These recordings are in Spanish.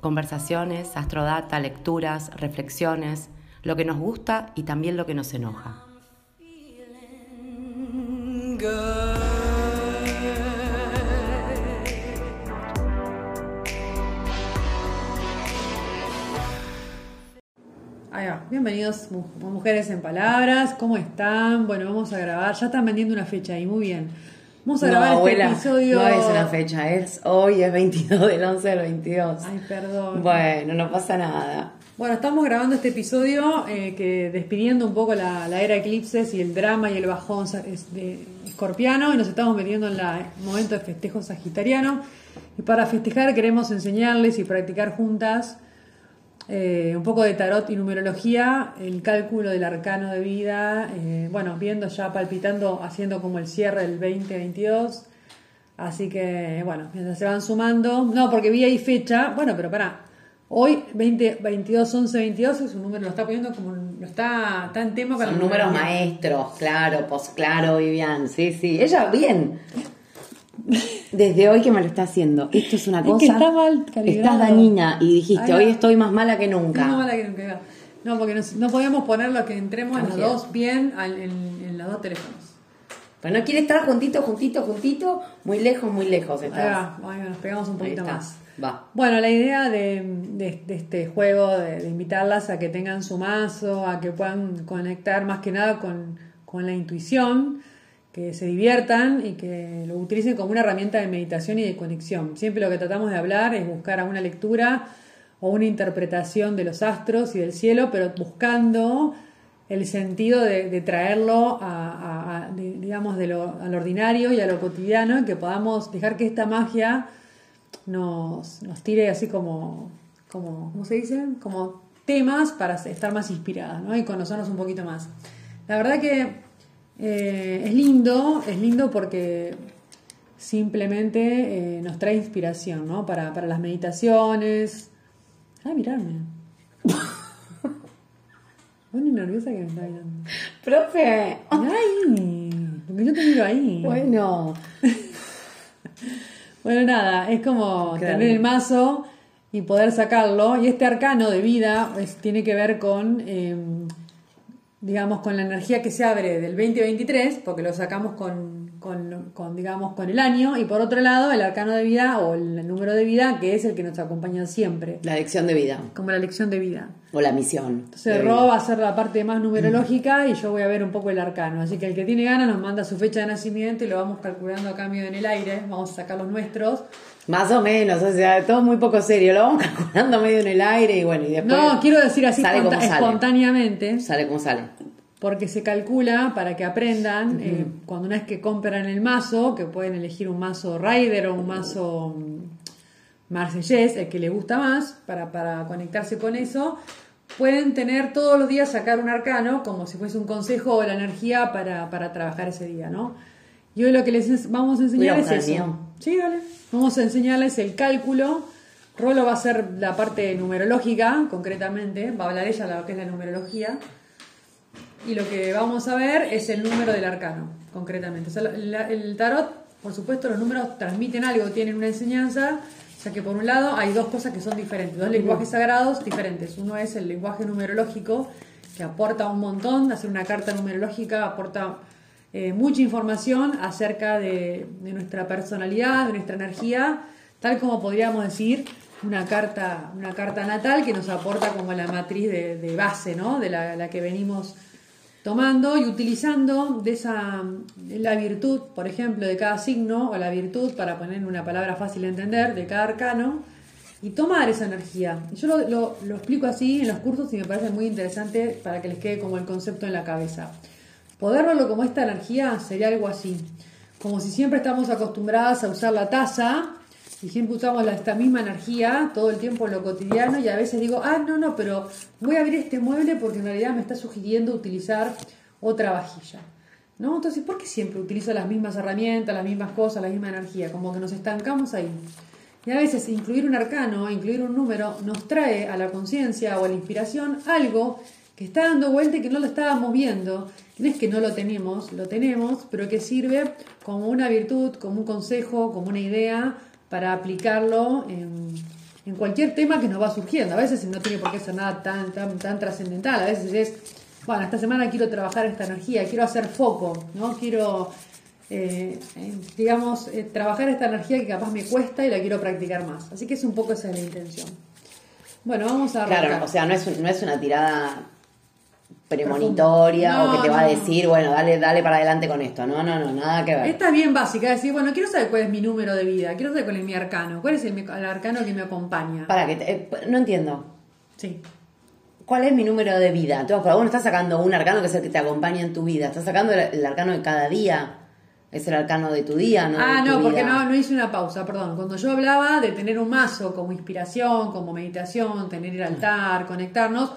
Conversaciones, astrodata, lecturas, reflexiones, lo que nos gusta y también lo que nos enoja. Ahí va. Bienvenidos Mujeres en Palabras, ¿cómo están? Bueno, vamos a grabar, ya están vendiendo una fecha ahí, muy bien. Vamos a No, grabar abuela, este episodio. no es una fecha, es hoy, es 22 del 11 del 22. Ay, perdón. Bueno, no pasa nada. Bueno, estamos grabando este episodio eh, que despidiendo un poco la, la era eclipses y el drama y el bajón es- de escorpiano y nos estamos metiendo en la- el momento de festejo sagitariano. Y para festejar queremos enseñarles y practicar juntas eh, un poco de tarot y numerología, el cálculo del arcano de vida, eh, bueno, viendo ya, palpitando, haciendo como el cierre del 2022. Así que, bueno, mientras se van sumando, no, porque vi ahí fecha, bueno, pero pará, hoy 20, 22, 11, 22 es un número, lo está poniendo como, lo está, está en tema con Son números maestros, claro, pues claro, Vivian, sí, sí. Ella, bien. Desde hoy que me lo está haciendo. Esto es una Es cosa. que está mal calibrado. Estás dañina y dijiste, hoy estoy más mala que nunca. No, mala que nunca, ahí va. No, porque no, no podemos poner lo que entremos en los dos bien al- en, en los dos teléfonos. Pero no quiere estar juntito, juntito, juntito, muy lejos, muy lejos. Ahí Estás. va, ahí va, nos pegamos un poquito más. Va. Bueno, la idea de, de- de este juego, de, de invitarlas a que tengan su mazo, a que puedan conectar más que nada con, con la intuición, que se diviertan y que lo utilicen como una herramienta de meditación y de conexión. Siempre lo que tratamos de hablar es buscar alguna lectura o una interpretación de los astros y del cielo, pero buscando el sentido de, traerlo a, digamos, lo, al ordinario y a lo cotidiano, y que podamos dejar que esta magia nos, nos tire así como, como, ¿cómo se dice? Como temas para estar más inspiradas, ¿no? Y conocernos un poquito más. La verdad que eh, es lindo, es lindo porque simplemente eh, nos trae inspiración, ¿no? Para, para las meditaciones. Ay, mirarme. Bueno, nerviosa que me está mirando. Profe. Ahí, porque yo te miro ahí. Bueno. Bueno, nada, es como Claro. tener el mazo y poder sacarlo. Y este arcano de vida es- tiene que ver con, eh, digamos, con la energía que se abre del 2023, porque lo sacamos con, con, con, digamos, con el año. Y por otro lado, el arcano de vida o el número de vida, que es el que nos acompaña siempre, La lección de vida. como la lección de vida. O la misión. Entonces Ro vida. va a hacer la parte más numerológica y yo voy a ver un poco el arcano. Así que el que tiene ganas nos manda su fecha de nacimiento y lo vamos calculando a cambio en el aire. Vamos a sacar los nuestros. Más o menos, o sea, todo muy poco serio. Lo vamos calculando medio en el aire y bueno, y después. No, quiero decir así sale como sale. espontáneamente, Sale como sale. porque se calcula para que aprendan, eh, cuando una vez que compran el mazo, que pueden elegir un mazo Rider o un mazo mm, Marsellés, el que les gusta más, para, para conectarse con eso, pueden tener todos los días sacar un arcano, como si fuese un consejo o la energía para, para trabajar ese día, ¿no? Y hoy lo que les vamos a enseñar es eso. mío. Sí, dale. Vamos a enseñarles el cálculo. Rolo va a hacer la parte numerológica, concretamente. Va a hablar ella lo que es la numerología. Y lo que vamos a ver es el número del arcano, concretamente. O sea, la- la- el tarot, por supuesto, los números transmiten algo, tienen una enseñanza. O sea que por un lado hay dos cosas que son diferentes, dos lenguajes sagrados diferentes. Uno es el lenguaje numerológico, que aporta un montón, hacer una carta numerológica aporta eh, mucha información acerca de, nuestra personalidad, de nuestra energía, tal como podríamos decir una carta, una carta natal que nos aporta como la matriz de, base, ¿no? De la, la que venimos tomando y utilizando de esa la virtud, por ejemplo, de cada signo o la virtud para poner una palabra fácil de entender de cada arcano y tomar esa energía. Yo lo, lo- lo explico así en los cursos y me parece muy interesante para que les quede como el concepto en la cabeza. Poder verlo como esta energía sería algo así, como si siempre estamos acostumbradas a usar la taza y siempre usamos la- esta misma energía todo el tiempo en lo cotidiano y a veces digo, ah, no, no, pero voy a abrir este mueble porque en realidad me está sugiriendo utilizar otra vajilla. ¿No? Entonces, ¿por qué siempre utilizo las mismas herramientas, las mismas cosas, la misma energía? Como que nos estancamos ahí. Y a veces incluir un arcano, incluir un número, nos trae a la conciencia o a la inspiración algo que está dando vuelta y que no lo estábamos viendo. No es que no lo tenemos, lo tenemos, pero que sirve como una virtud, como un consejo, como una idea para aplicarlo en, en cualquier tema que nos va surgiendo. A veces no tiene por qué ser nada tan, tan, tan trascendental, a veces es, bueno, esta semana quiero trabajar esta energía, quiero hacer foco, ¿no? Quiero eh, eh, digamos, eh, trabajar esta energía que capaz me cuesta y la quiero practicar más. Así que es un poco esa es la intención. Bueno, vamos a arrancar. Claro, o sea, no es, un- no es una tirada premonitoria No, o que te va a decir, bueno, dale, dale para adelante con esto. No, no, no, nada que ver. Esta es bien básica, es decir, bueno, quiero saber cuál es mi número de vida, quiero saber cuál es mi arcano, cuál es el, el arcano que me acompaña. Para que te- eh, no entiendo. Sí. ¿Cuál es mi número de vida? Tú, uno estás sacando un arcano que es el que te acompaña en tu vida. Estás sacando el, el arcano de cada día. Es el arcano de tu día, ¿no? Ah, de tu no, porque vida. no, no hice una pausa, perdón. Cuando yo hablaba de tener un mazo como inspiración, como meditación, tener el altar, conectarnos,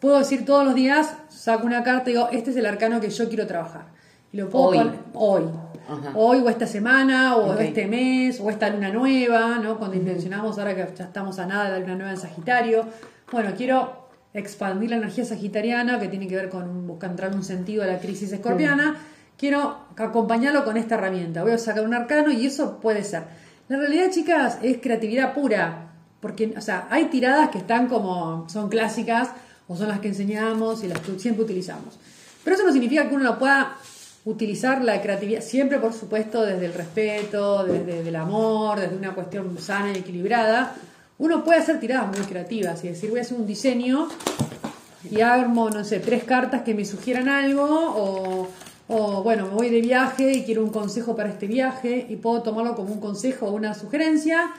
puedo decir todos los días, saco una carta y digo, este es el arcano que yo quiero trabajar. Y lo puedo Hoy. poner hoy. Ajá. Hoy o esta semana, o este mes, o esta luna nueva, ¿no? Cuando intencionamos ahora que ya estamos a nada de la luna nueva en Sagitario. Bueno, quiero expandir la energía sagitariana que tiene que ver con buscar entrar un sentido a la crisis escorpiana. Quiero acompañarlo con esta herramienta. Voy a sacar un arcano y eso puede ser. La realidad, chicas, es creatividad pura. Porque, o sea, hay tiradas que están como, son clásicas o son las que enseñamos y las que siempre utilizamos. Pero eso no significa que uno no pueda utilizar la creatividad, siempre por supuesto desde el respeto, desde el amor, desde una cuestión sana y equilibrada. Uno puede hacer tiradas muy creativas y decir, voy a hacer un diseño y armo, no sé, tres cartas que me sugieran algo o, bueno, me voy de viaje y quiero un consejo para este viaje y puedo tomarlo como un consejo o una sugerencia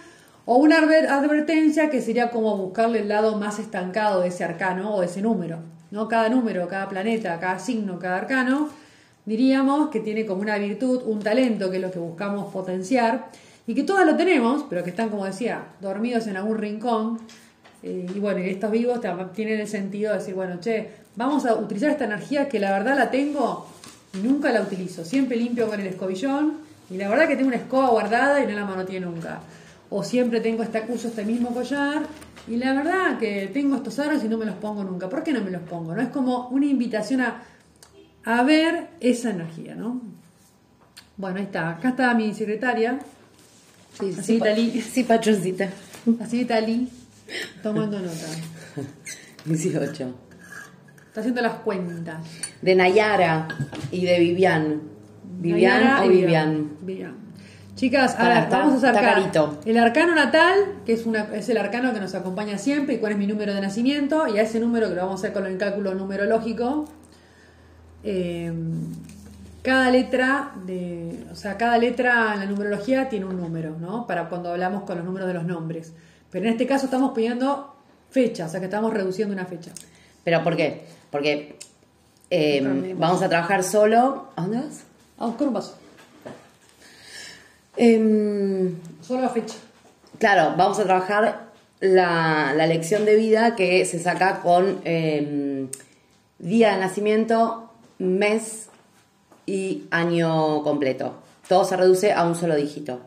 o una adver- advertencia que sería como buscarle el lado más estancado de ese arcano o de ese número. ¿no? Cada número, cada planeta, cada signo, cada arcano, diríamos que tiene como una virtud, un talento que es lo que buscamos potenciar y que todas lo tenemos, pero que están, como decía, dormidos en algún rincón eh, y bueno, estos vivos tienen el sentido de decir, bueno, che, vamos a utilizar esta energía que la verdad la tengo y nunca la utilizo. Siempre limpio con el escobillón y la verdad que tengo una escoba guardada y no la manoteé nunca. O siempre tengo este uso este mismo collar y la verdad que tengo estos aros y no me los pongo nunca. ¿Por qué no me los pongo? No es como una invitación a, a ver esa energía, ¿no? Bueno, ahí está. Acá está mi secretaria, Sí, Así, pa- Talí. Sí, pachoncita. señorita Lee, tomando nota. 18. Está haciendo las cuentas. De Nayara y de Vivian. Vivian Nayara o y Vivian. Vivian. Chicas, ahora está- vamos a carito. el arcano natal, que es, una, es el arcano que nos acompaña siempre y cuál es mi número de nacimiento, y a ese número que lo vamos a hacer con el cálculo numerológico. eh, cada letra de, o sea, cada letra en la numerología tiene un número, ¿no? Para cuando hablamos con los números de los nombres. Pero en este caso estamos pidiendo fecha, o sea que estamos reduciendo una fecha. ¿Pero por qué? Porque eh, Aprendimos. vamos a trabajar solo. ¿A dónde vas? A buscar un paso. Em, Solo la fecha. Claro, vamos a trabajar la, la lección de vida que se saca con eh, día de nacimiento, mes y año completo. Todo se reduce a un solo dígito.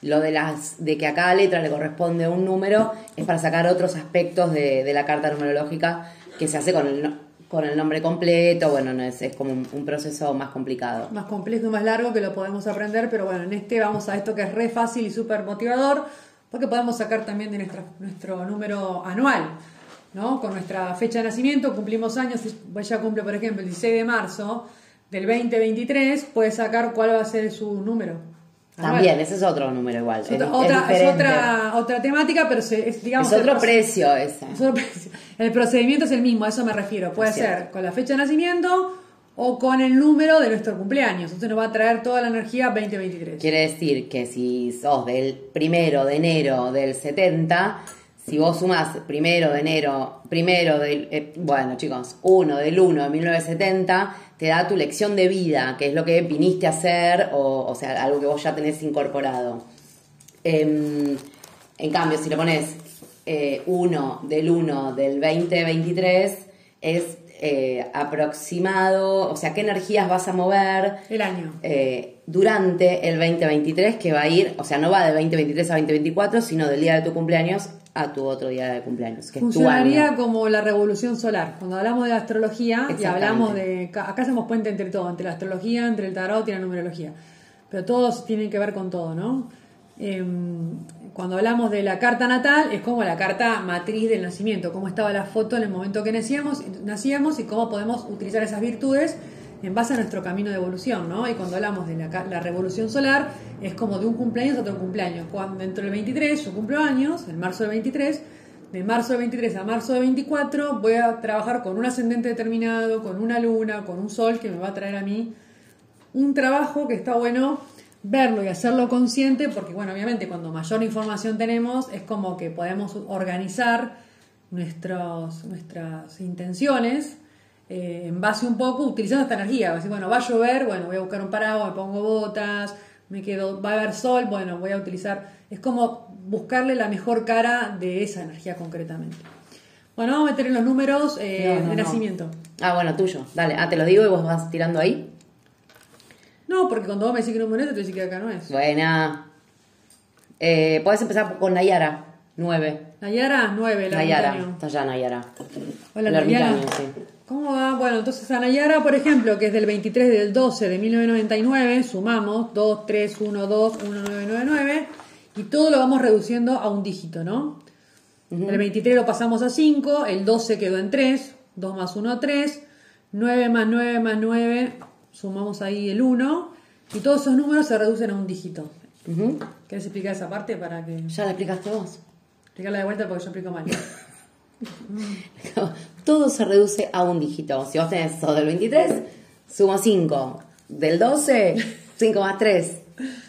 Lo de las de que a cada letra le corresponde un número es para sacar otros aspectos de, de la carta numerológica que se hace con el, con el nombre completo. Bueno, no es, es como un, un proceso más complicado. más complejo y más largo que lo podemos aprender, pero bueno, en este vamos a esto que es re fácil y súper motivador, porque podemos sacar también de nuestra, nuestro número anual, ¿no? Con nuestra fecha de nacimiento, cumplimos años, si ella cumple, por ejemplo, el 16 de marzo del 2023, puede sacar cuál va a ser su número. También, ese es otro número igual. Es otra, es otra, es otra, otra temática, pero se- es, digamos, Es otro precio ese. es otro precio. El procedimiento es el mismo, a eso me refiero. Puede ser con la fecha de nacimiento o con el número de nuestro cumpleaños. Entonces nos va a traer toda la energía 2023. Quiere decir que si sos del primero de enero del 70, si vos sumás primero de enero, primero del, eh, bueno chicos, 1 del 1 de 1970, te da tu lección de vida, que es lo que viniste a hacer, o, o sea, algo que vos ya tenés incorporado. Em, en cambio, si le pones 1 del 1 del 2023, es eh, aproximado, o sea, qué energías vas a mover. El año. eh, durante el 2023, que va a ir, o sea, no va de 2023 a 2024, sino del día de tu cumpleaños a tu otro día de cumpleaños, que es tu Funcionaría año. como la revolución solar. Cuando hablamos de la astrología y hablamos de. Acá hacemos puente entre todo, entre la astrología, entre el tarot y la numerología. Pero todos tienen que ver con todo, ¿no? Em, cuando hablamos de la carta natal, es como la carta matriz del nacimiento, cómo estaba la foto en el momento que nacíamos, nacíamos y cómo podemos utilizar esas virtudes en base a nuestro camino de evolución, ¿no? Y cuando hablamos de la, revolución solar, es como de un cumpleaños a otro cumpleaños. Cuando dentro del 23, yo cumplo años, en marzo del 23, de marzo del 23 a marzo del 24 voy a trabajar con un ascendente determinado, con una luna, con un sol que me va a traer a mí un trabajo que está bueno verlo y hacerlo consciente porque bueno obviamente cuando mayor información tenemos es como que podemos organizar nuestros, nuestras intenciones eh, en base un poco utilizando esta energía así bueno va a llover bueno voy a buscar un paraguas me pongo botas me quedo va a haber sol bueno voy a utilizar es como buscarle la mejor cara de esa energía concretamente bueno vamos a meter en los números eh, No, no, de no. nacimiento Ah, bueno, tuyo. Dale, ah, te lo digo y vos vas tirando ahí. No porque cuando vos me decís que número es te decís que acá no es Buena. Eh, Puedes empezar con Nayara, 9. Nayara, 9, el Nayara, ermitaño. está ya Nayara. Hola, El Nayara. ermitaño, sí. ¿Cómo va? Bueno, entonces a Nayara, por ejemplo, que es del 23 del 12 de 1999, sumamos 2, 3, 1, 2, 1, 9, 9, 9, y todo lo vamos reduciendo a un dígito, ¿no? El 23 lo pasamos a 5, el 12 quedó en 3, 2 más 1, 3, 9 más 9 más 9, sumamos ahí el 1, y todos esos números se reducen a un dígito. Ujú. ¿Querés explicar esa parte para que... Ya la explicaste vos. Explicarla de vuelta porque yo explico mal. Todo se reduce a un dígito. Si vos tenés eso del 23, sumo 5. Del 12, 5 más 3.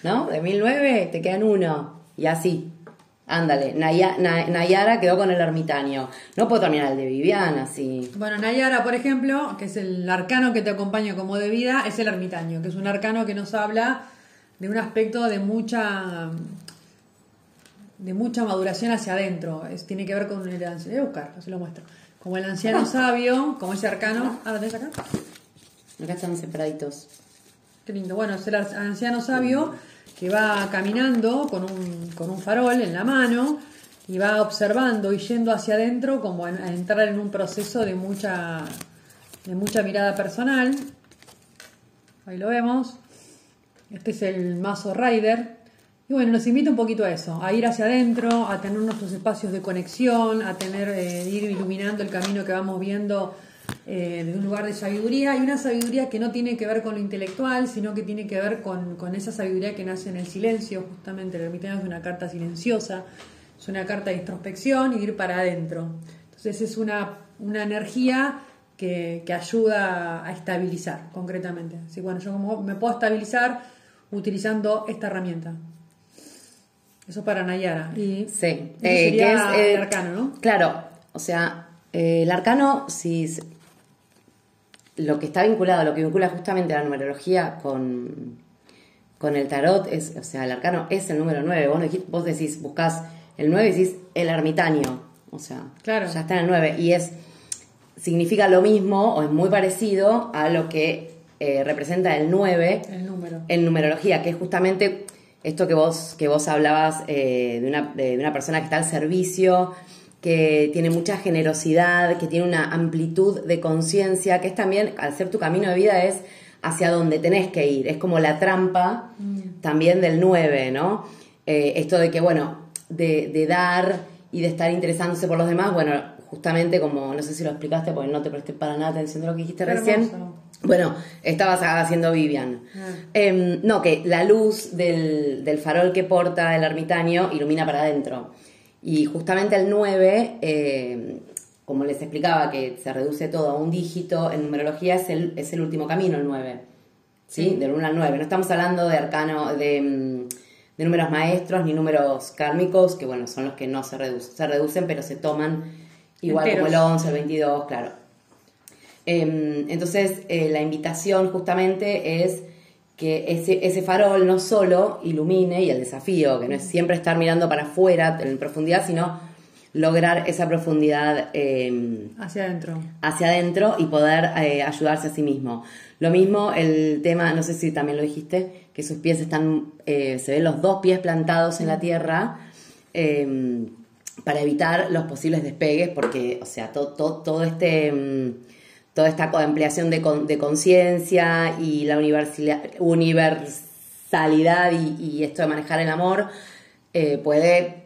¿No? De 1009 te quedan 1. Y así. Ándale. Naya- Na- Nayara quedó con el ermitaño. No puedo terminar el de Viviana, así. Bueno, Nayara, por ejemplo, que es el arcano que te acompaña como de vida, es el ermitaño, que es un arcano que nos habla de un aspecto de mucha de mucha maduración hacia adentro. Es, tiene que ver con el anciano. Voy a buscar, así lo muestro. Como el anciano sabio, como ese arcano. Ah, ¿lo tenés acá? Acá están separaditos. Qué lindo. Bueno, es el anciano sabio que va caminando con un, con un farol en la mano y va observando y yendo hacia adentro como a, entrar en un proceso de mucha, de mucha mirada personal. Ahí lo vemos. Este es el mazo Rider. Y bueno, nos invita un poquito a eso, a ir hacia adentro, a tener nuestros espacios de conexión, a tener, eh, ir iluminando el camino que vamos viendo eh, desde un lugar de sabiduría y una sabiduría que no tiene que ver con lo intelectual, sino que tiene que ver con, con esa sabiduría que nace en el silencio, justamente el ermitaño es una carta silenciosa, es una carta de introspección y de ir para adentro. Entonces es una, una energía que, que ayuda a estabilizar concretamente. Así bueno, yo como me puedo estabilizar utilizando esta herramienta. Eso para Nayara. Y Sí, eh, sería que es, eh, el arcano, ¿no? Claro, o sea, eh, el arcano, si lo que está vinculado, lo que vincula justamente la numerología con, con el tarot es, o sea, el arcano es el número 9. Vos, dijiste- vos decís, buscás el 9 y decís el ermitaño, o sea, Claro. ya está en el 9 y es significa lo mismo o es muy parecido a lo que eh, representa el 9 El número. en numerología, que es justamente esto que vos, que vos hablabas eh, de, una, de una persona que está al servicio, que tiene mucha generosidad, que tiene una amplitud de conciencia, que es también, al ser tu camino de vida, es hacia donde tenés que ir. Es como la trampa también del 9, ¿no? Eh, esto de que, bueno, de, de dar y de estar interesándose por los demás, bueno, justamente como, no sé si lo explicaste porque no te presté para nada atención de lo que dijiste recién. hermoso. Bueno, estabas haciendo Vivian. Ah. Em, no, que la luz del, del farol que porta el ermitaño ilumina para adentro. Y justamente el 9, eh, como les explicaba, que se reduce todo a un dígito, en numerología es el, es el último camino, el 9. ¿Sí? Sí. Del 1 al 9. No estamos hablando de arcano, de, de números maestros ni números kármicos, que bueno, son los que no se reducen. Se reducen, pero se toman igual como el Enteros. 11, el 22, claro. Em, entonces, eh, la invitación justamente es que ese, ese farol no solo ilumine y el desafío, que no es siempre estar mirando para afuera en profundidad, sino lograr esa profundidad eh, Hacia adentro. hacia adentro y poder eh, ayudarse a sí mismo. Lo mismo el tema, no sé si también lo dijiste, que sus pies están, eh, se ven los dos pies plantados en la tierra eh, para evitar los posibles despegues, porque, o sea, to- to- todo este, mm, toda esta ampliación de, con- de conciencia y la universalidad y, y esto de manejar el amor eh, puede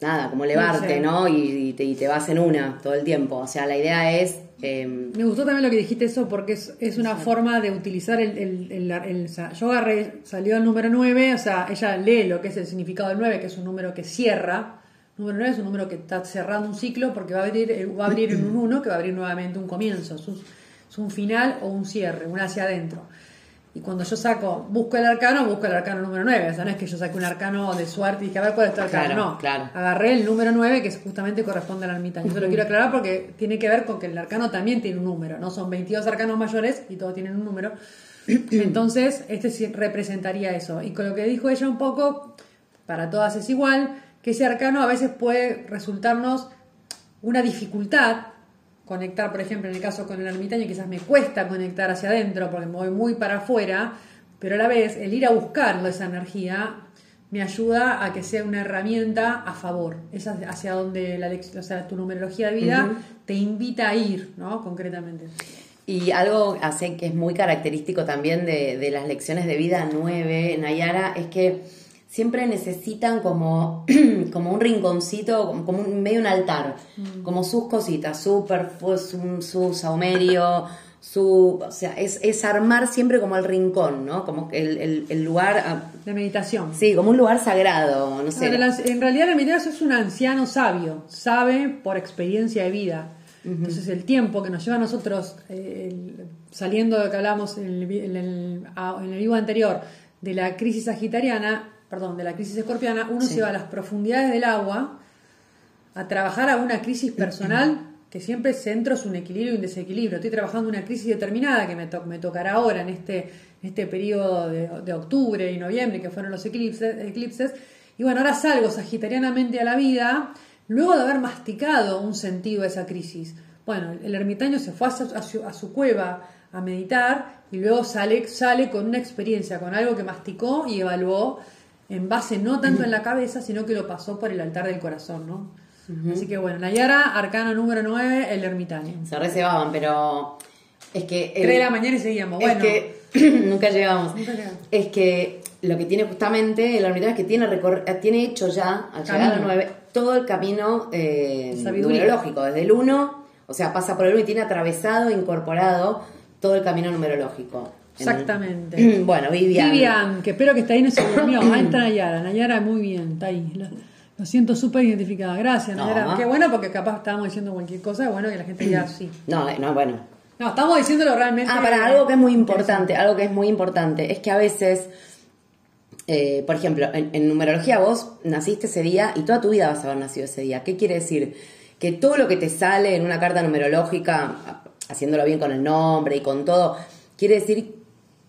nada, como elevarte. ¿no? Y, y te, y te vas en una todo el tiempo. O sea, la idea es... eh, Me gustó también lo que dijiste eso porque es, es una forma de utilizar el, el, el- el- o sea, yo agarré, salió el número 9, o sea, ella lee lo que es el significado del 9, que es un número que cierra. Número 9 es un número que está cerrando un ciclo porque va a abrir, eh, va a abrir en un 1 que va a abrir nuevamente un comienzo. Es un, es un final o un cierre, un hacia adentro. Y cuando yo saco, busco el arcano, busco el arcano número 9. O sea, no es que yo saque un arcano de suerte y dije, a ver cuál es tu arcano. Claro, no, claro. agarré el número 9 que justamente corresponde al ermitaño. Eso lo quiero aclarar porque tiene que ver con que el arcano también tiene un número, no son 22 arcanos mayores y todos tienen un número. Entonces, este sí representaría eso. Y con lo que dijo ella un poco, para todas es igual, que ese arcano a veces puede resultarnos una dificultad conectar, por ejemplo, en el caso con el ermitaño, quizás me cuesta conectar hacia adentro porque me voy muy para afuera, pero a la vez el ir a buscarlo, esa energía, me ayuda a que sea una herramienta a favor. Es hacia- donde la, o sea, tu numerología de vida te invita a ir, ¿no? Concretamente. Y algo hace que es muy característico también de, de las lecciones de vida 9, Nayara, es que siempre necesitan como, como un rinconcito, como, un, medio un altar, como sus cositas, su perfume, su, su saumerio, su, o sea, es, es armar siempre como el rincón, ¿no? Como el, el- el lugar, ah, La meditación. sí, como un lugar sagrado, no sé. Ahora, anci- en realidad el ermitaño es un anciano sabio, sabe por experiencia de vida. Entonces el tiempo que nos lleva a nosotros, eh, el- saliendo de lo que hablamos en el, en el- a- en el vivo anterior, de la crisis sagitariana, perdón, de la crisis escorpiana, uno Sí. se va a las profundidades del agua a trabajar a una crisis personal que siempre centro es un equilibrio y un desequilibrio. Estoy trabajando una crisis determinada que me, to- me tocará ahora en este, en este periodo de, de octubre y noviembre, que fueron los eclipses, eclipses. Y bueno, ahora salgo sagitarianamente a la vida, luego de haber masticado un sentido de esa crisis. Bueno, el ermitaño se fue a su, a su- a su cueva a meditar y luego sale, sale con una experiencia, con algo que masticó y evaluó en base no tanto en la cabeza, sino que lo pasó por el altar del corazón, ¿no? Así que bueno, Nayara, arcano número 9, el ermitaño. Se reservaban, pero es que... el- 3 de la mañana y seguíamos. Bueno, Es que nunca llegamos. Nunca llegamos. Es que lo que tiene justamente el ermitaño es que tiene, recor- tiene hecho ya, al llegar a Camino. 9, todo el camino eh, numerológico, desde el 1, o sea, pasa por el 1 y tiene atravesado, incorporado todo el camino numerológico. En- Exactamente. bueno, Vivian. Vivian, que espero que está ahí, no se durmió. Ahí está Nayara. Nayara, muy bien, está ahí. Lo, lo siento súper identificada. Gracias, No. Nayara. Qué bueno, porque capaz estábamos diciendo cualquier cosa. Bueno, que la gente diga sí. No, eh, no, bueno, No, estamos diciéndolo realmente. Ah, para algo que es muy importante, algo que es muy importante, es que a veces, eh, por ejemplo, en, en numerología vos naciste ese día y toda tu vida vas a haber nacido ese día. ¿Qué quiere decir? Que todo lo que te sale en una carta numerológica, haciéndolo bien con el nombre y con todo, quiere decir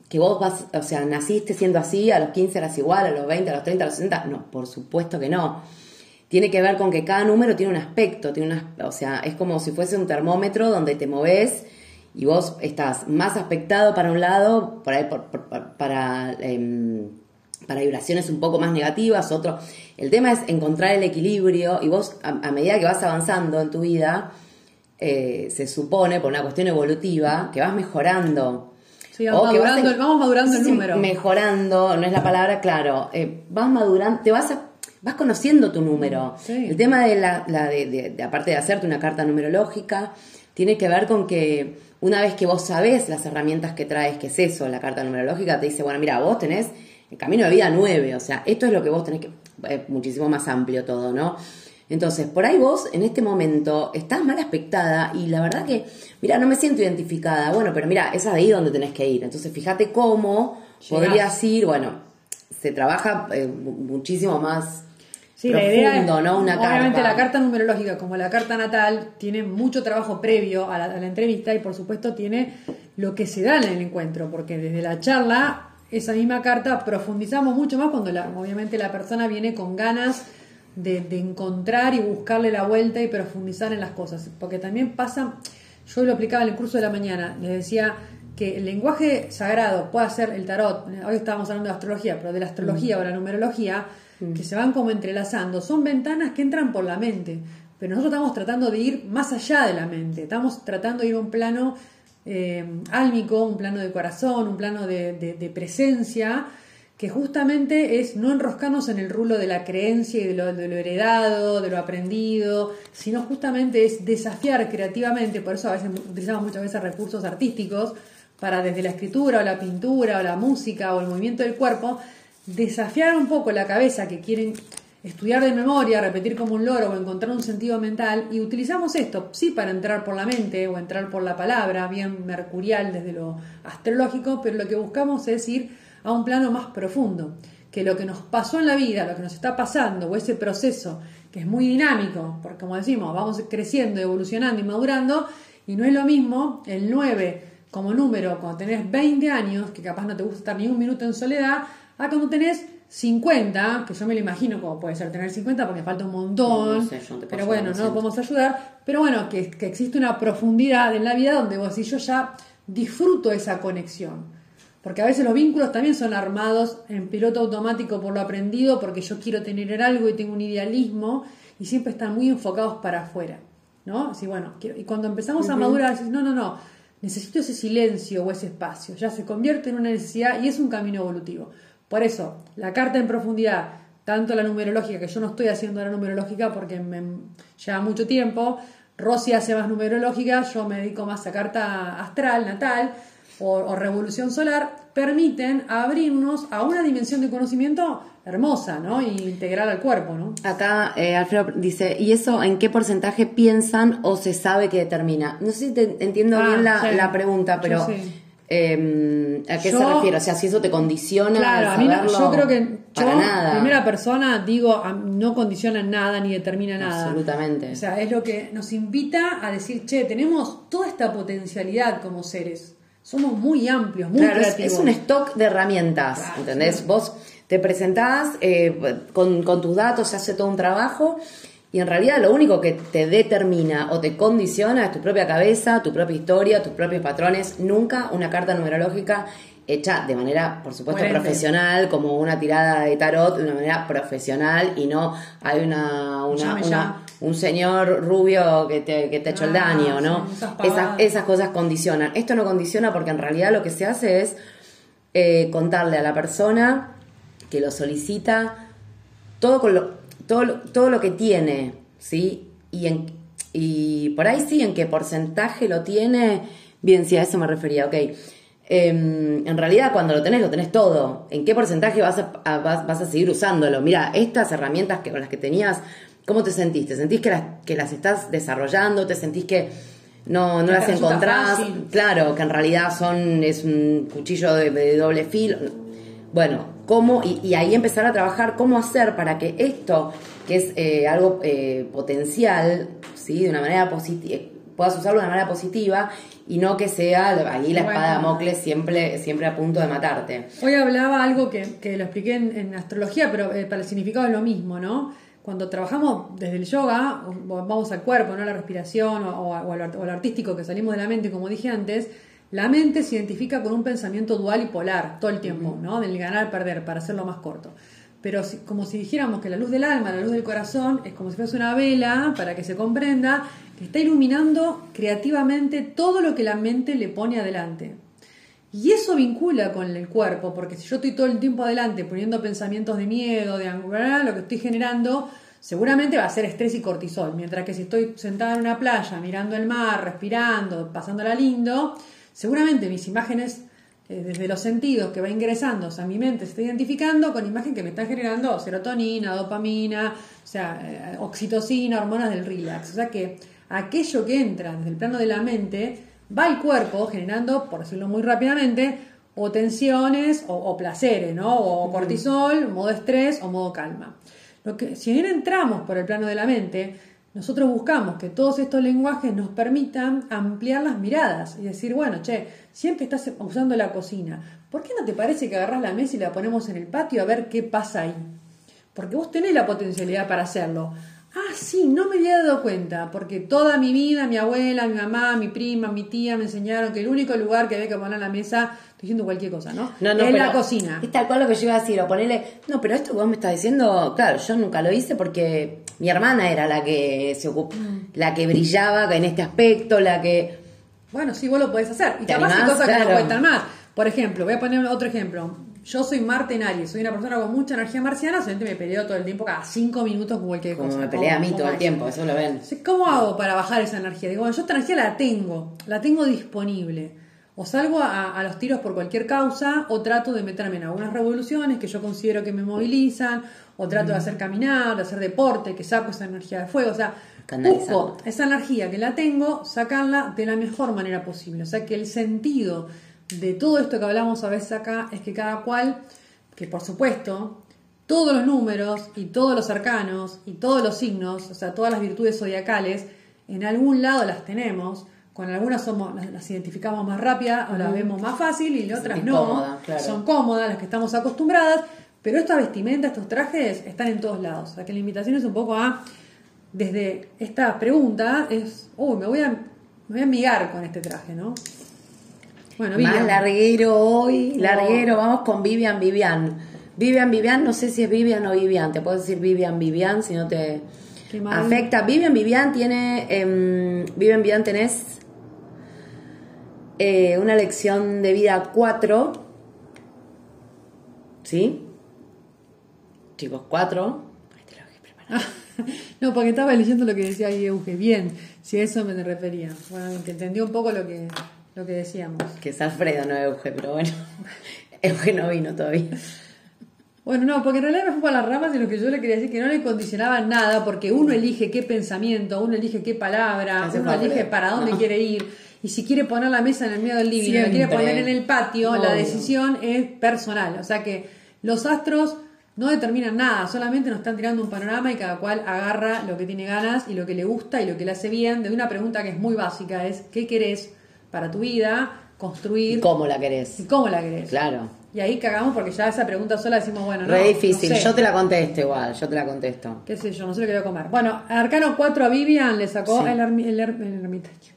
que vos vas, o sea, naciste siendo así, a los 15 eras igual, a los 20, a los 30, a los 60. No, por supuesto que no. Tiene que ver con que cada número tiene un aspecto, tiene una, o sea, es como si fuese un termómetro donde te moves y vos estás más aspectado para un lado, por ahí para, em, para vibraciones un poco más negativas, otro. El tema es encontrar el equilibrio y vos a, a medida que vas avanzando en tu vida, eh, se supone, por una cuestión evolutiva, que vas mejorando. Sí, vamos O que vas madurando- en- vamos madurando no sé el número. Mejorando, no es la palabra, claro. eh, vas madurando, te vas a- vas conociendo tu número. Sí. El tema de la, la de, de- de, aparte de hacerte una carta numerológica, tiene que ver con que una vez que vos sabés las herramientas que traes, que es eso, la carta numerológica, te dice, bueno, mira, vos tenés el camino de vida 9, o sea, esto es lo que vos tenés que, es muchísimo más amplio todo, ¿no? Entonces, por ahí vos en este momento estás mal aspectada y la verdad que, mira, no me siento identificada. Bueno, pero mira, es ahí donde tenés que ir. Entonces, fíjate cómo Llegás. podrías ir, bueno, se trabaja eh, mu- muchísimo más Sí, la profundo, idea es, ¿no? Una obviamente carta. la carta numerológica como la carta natal tiene mucho trabajo previo a la, a la entrevista y por supuesto tiene lo que se da en el encuentro, porque desde la charla esa misma carta profundizamos mucho más cuando la, obviamente la persona viene con ganas de, de encontrar y buscarle la vuelta y profundizar en las cosas. Porque también pasa, yo lo explicaba en el curso de la mañana, les decía que el lenguaje sagrado puede ser el tarot, hoy estábamos hablando de astrología, pero de la astrología o la numerología, que se van como entrelazando, son ventanas que entran por la mente, pero nosotros estamos tratando de ir más allá de la mente, estamos tratando de ir a un plano eh, álmico, un plano de corazón, un plano de, presencia, que justamente es no enroscarnos en el rulo de la creencia y de lo, heredado, de lo aprendido, sino justamente es desafiar creativamente, por eso a veces utilizamos muchas veces recursos artísticos, para desde la escritura o la pintura o la música o el movimiento del cuerpo, desafiar un poco la cabeza que quieren estudiar de memoria, repetir como un loro o encontrar un sentido mental y utilizamos esto, sí, para entrar por la mente o entrar por la palabra, bien mercurial desde lo astrológico, pero lo que buscamos es ir a un plano más profundo, que lo que nos pasó en la vida, lo que nos está pasando o ese proceso que es muy dinámico, porque como decimos, vamos creciendo, evolucionando y madurando, y no es lo mismo el 9 como número cuando tenés 20 años, que capaz no te gusta estar ni un minuto en soledad, a cuando tenés 50, que yo me lo imagino como puede ser tener 50 porque falta un montón, pero bueno, no podemos ayudar, pero bueno, que, que, existe una profundidad en la vida donde vos y yo ya disfruto esa conexión. Porque a veces los vínculos también son armados en piloto automático por lo aprendido, porque yo quiero tener algo y tengo un idealismo, y siempre están muy enfocados para afuera. ¿no? Así, bueno, y cuando empezamos a madurar, dices, no, no, no, necesito ese silencio o ese espacio, ya se convierte en una necesidad y es un camino evolutivo. Por eso, la carta en profundidad, tanto la numerológica, que yo no estoy haciendo la numerológica porque me lleva mucho tiempo, Rosy hace más numerológica, yo me dedico más a carta astral, natal o, revolución solar, permiten abrirnos a una dimensión de conocimiento hermosa, ¿no? Y integral al cuerpo, ¿no? Acá eh, Alfredo dice, ¿y eso en qué porcentaje piensan o se sabe que determina? No sé si te entiendo ah, bien la, pregunta, pero... Eh, ¿A qué se refiere? O sea, si eso te condiciona. Claro, a mí yo creo que yo, primera persona, digo, no condiciona nada ni determina nada. Absolutamente. O sea, es lo que nos invita a decir, che, tenemos toda esta potencialidad como seres. Somos muy amplios, muy claro, Es, un stock de herramientas, ¿entendés? Vos te presentás eh, con, con tus datos, se hace todo un trabajo y en realidad lo único que te determina o te condiciona es tu propia cabeza, tu propia historia, tus propios patrones. Nunca una carta numerológica hecha de manera, por supuesto, profesional, como una tirada de tarot, de una manera profesional y no hay una, un señor rubio que te, que te echó el ah, daño, ¿no? esas, esas, cosas condicionan. Esto no condiciona porque en realidad lo que se hace es eh, contarle a la persona que lo solicita todo con lo, todo, todo lo que tiene, ¿sí? Y, en, y por ahí sí, en qué porcentaje lo tiene, bien, sí, a eso me refería, ok. Em, en realidad, cuando lo tenés, lo tenés todo. ¿En qué porcentaje vas a, vas, a seguir usándolo? Mira, estas herramientas que con las que tenías, ¿cómo te sentís? sentís que las, que las estás desarrollando? ¿Te sentís que no, no las encontrás? Claro, que en realidad son, es un cuchillo de doble filo. Bueno, cómo, y, ahí empezar a trabajar cómo hacer para que esto, que es eh, algo eh, potencial, ¿sí? de una manera positiva, puedas usarlo de una manera positiva y no que sea ahí la espada de Mocles siempre, siempre a punto de matarte. Hoy hablaba algo que, lo expliqué en, astrología, pero eh, para el significado es lo mismo, ¿no? Cuando trabajamos desde el yoga, vamos al cuerpo, ¿no? A la respiración o, o, lo, artístico que salimos de la mente, como dije antes, la mente se identifica con un pensamiento dual y polar todo el tiempo, ¿no? Del ganar, perder, para hacerlo más corto. Pero como si dijéramos que la luz del alma, la luz del corazón, es como si fuese una vela, para que se comprenda, que está iluminando creativamente todo lo que la mente le pone adelante. Y eso vincula con el cuerpo, porque si yo estoy todo el tiempo adelante poniendo pensamientos de miedo, de angustia, lo que estoy generando seguramente va a ser estrés y cortisol. Mientras que si estoy sentada en una playa, mirando el mar, respirando, pasándola lindo, seguramente mis imágenes eh, desde los sentidos que va ingresando, o sea, mi mente se está identificando con imagen que me está generando serotonina, dopamina, o sea, eh, oxitocina, hormonas del relax. O sea que aquello que entra desde el plano de la mente va al cuerpo generando, por decirlo muy rápidamente, o tensiones o, placeres, ¿no? O cortisol, modo estrés o modo calma. Lo que, si bien entramos por el plano de la mente, nosotros buscamos que todos estos lenguajes nos permitan ampliar las miradas y decir, bueno, che, siempre estás usando la cocina. ¿por qué no te parece que agarras la mesa y la ponemos en el patio a ver qué pasa ahí? Porque vos tenés la potencialidad para hacerlo. Ah, sí, no me había dado cuenta, porque toda mi vida, mi abuela, mi mamá, mi prima, mi tía me enseñaron que el único lugar que había que poner en la mesa, estoy diciendo cualquier cosa, ¿no? No, no, es la cocina. Es tal cual lo que yo iba a decir, o ponerle, no, pero esto que vos me estás diciendo, claro, yo nunca lo hice porque mi hermana era la que se ocupó, la que brillaba en este aspecto, la que... Bueno, sí, vos lo podés hacer. Y ¿Te capaz hay cosas que no cuentan más. Por ejemplo, voy a poner otro ejemplo. Yo soy Marte en Aries, soy una persona con mucha energía marciana, solamente me peleo todo el tiempo, cada cinco minutos con cualquier Como cosa. me pelea a mí todo el tiempo, eso lo ven. ¿Cómo hago para bajar esa energía? Digo, bueno, yo esta energía la tengo, la tengo disponible. O salgo a, a los tiros por cualquier causa, o trato de meterme en algunas revoluciones que yo considero que me movilizan, o trato de hacer caminar, de hacer deporte, que saco esa energía de fuego. O sea, busco esa energía que la tengo, sacarla de la mejor manera posible. O sea, que el sentido de todo esto que hablamos a veces acá es que cada cual, que por supuesto, todos los números y todos los arcanos y todos los signos, o sea, todas las virtudes zodiacales, en algún lado las tenemos. Con algunas somos, las, las identificamos más rápida o las vemos más fácil y otras no. cómoda, claro. Son cómodas, las que estamos acostumbradas, pero esta vestimenta, estos trajes están en todos lados. O sea que la invitación es un poco a, desde esta pregunta, es, uy, me voy a, me voy a amigar con este traje, ¿no? Bueno, Más Vivian. larguero hoy, No. larguero, vamos con Vivian Vivian. Vivian Vivian, no sé si es Vivian o Vivian, te puedo decir Vivian Vivian si no te afecta. Vivian Vivian tiene, em, Vivian Vivian tenés eh, una lección de vida 4, ¿sí? Chicos, 4. no, porque estaba leyendo lo que decía ahí Euge. Bien, si a eso me refería. Bueno, que entendió un poco lo que, lo que decíamos. Que es Alfredo, no Euge, pero bueno. Euge no vino todavía. Bueno, no, porque en realidad me fui para las ramas y lo que yo le quería decir que no le condicionaba nada, porque uno elige qué pensamiento, uno elige qué palabra, uno elige para dónde No. quiere ir. Y si quiere poner la mesa en el medio del living, la quiere Siempre. poner en el patio, la decisión es personal. O sea que los astros no determinan nada, solamente nos están tirando un panorama y cada cual agarra lo que tiene ganas y lo que le gusta y lo que le hace bien. De una pregunta que es muy básica, es ¿qué querés para tu vida? Construir ¿Y cómo la querés? y cómo la querés. Claro. Y ahí cagamos porque ya esa pregunta sola decimos, bueno, no. Re no difícil, sé. yo te la contesto igual, yo te la contesto. qué sé yo, no sé lo que voy a comer. Bueno, Arcano 4 a Vivian le sacó Sí. el, ermi- el, el ermitaño.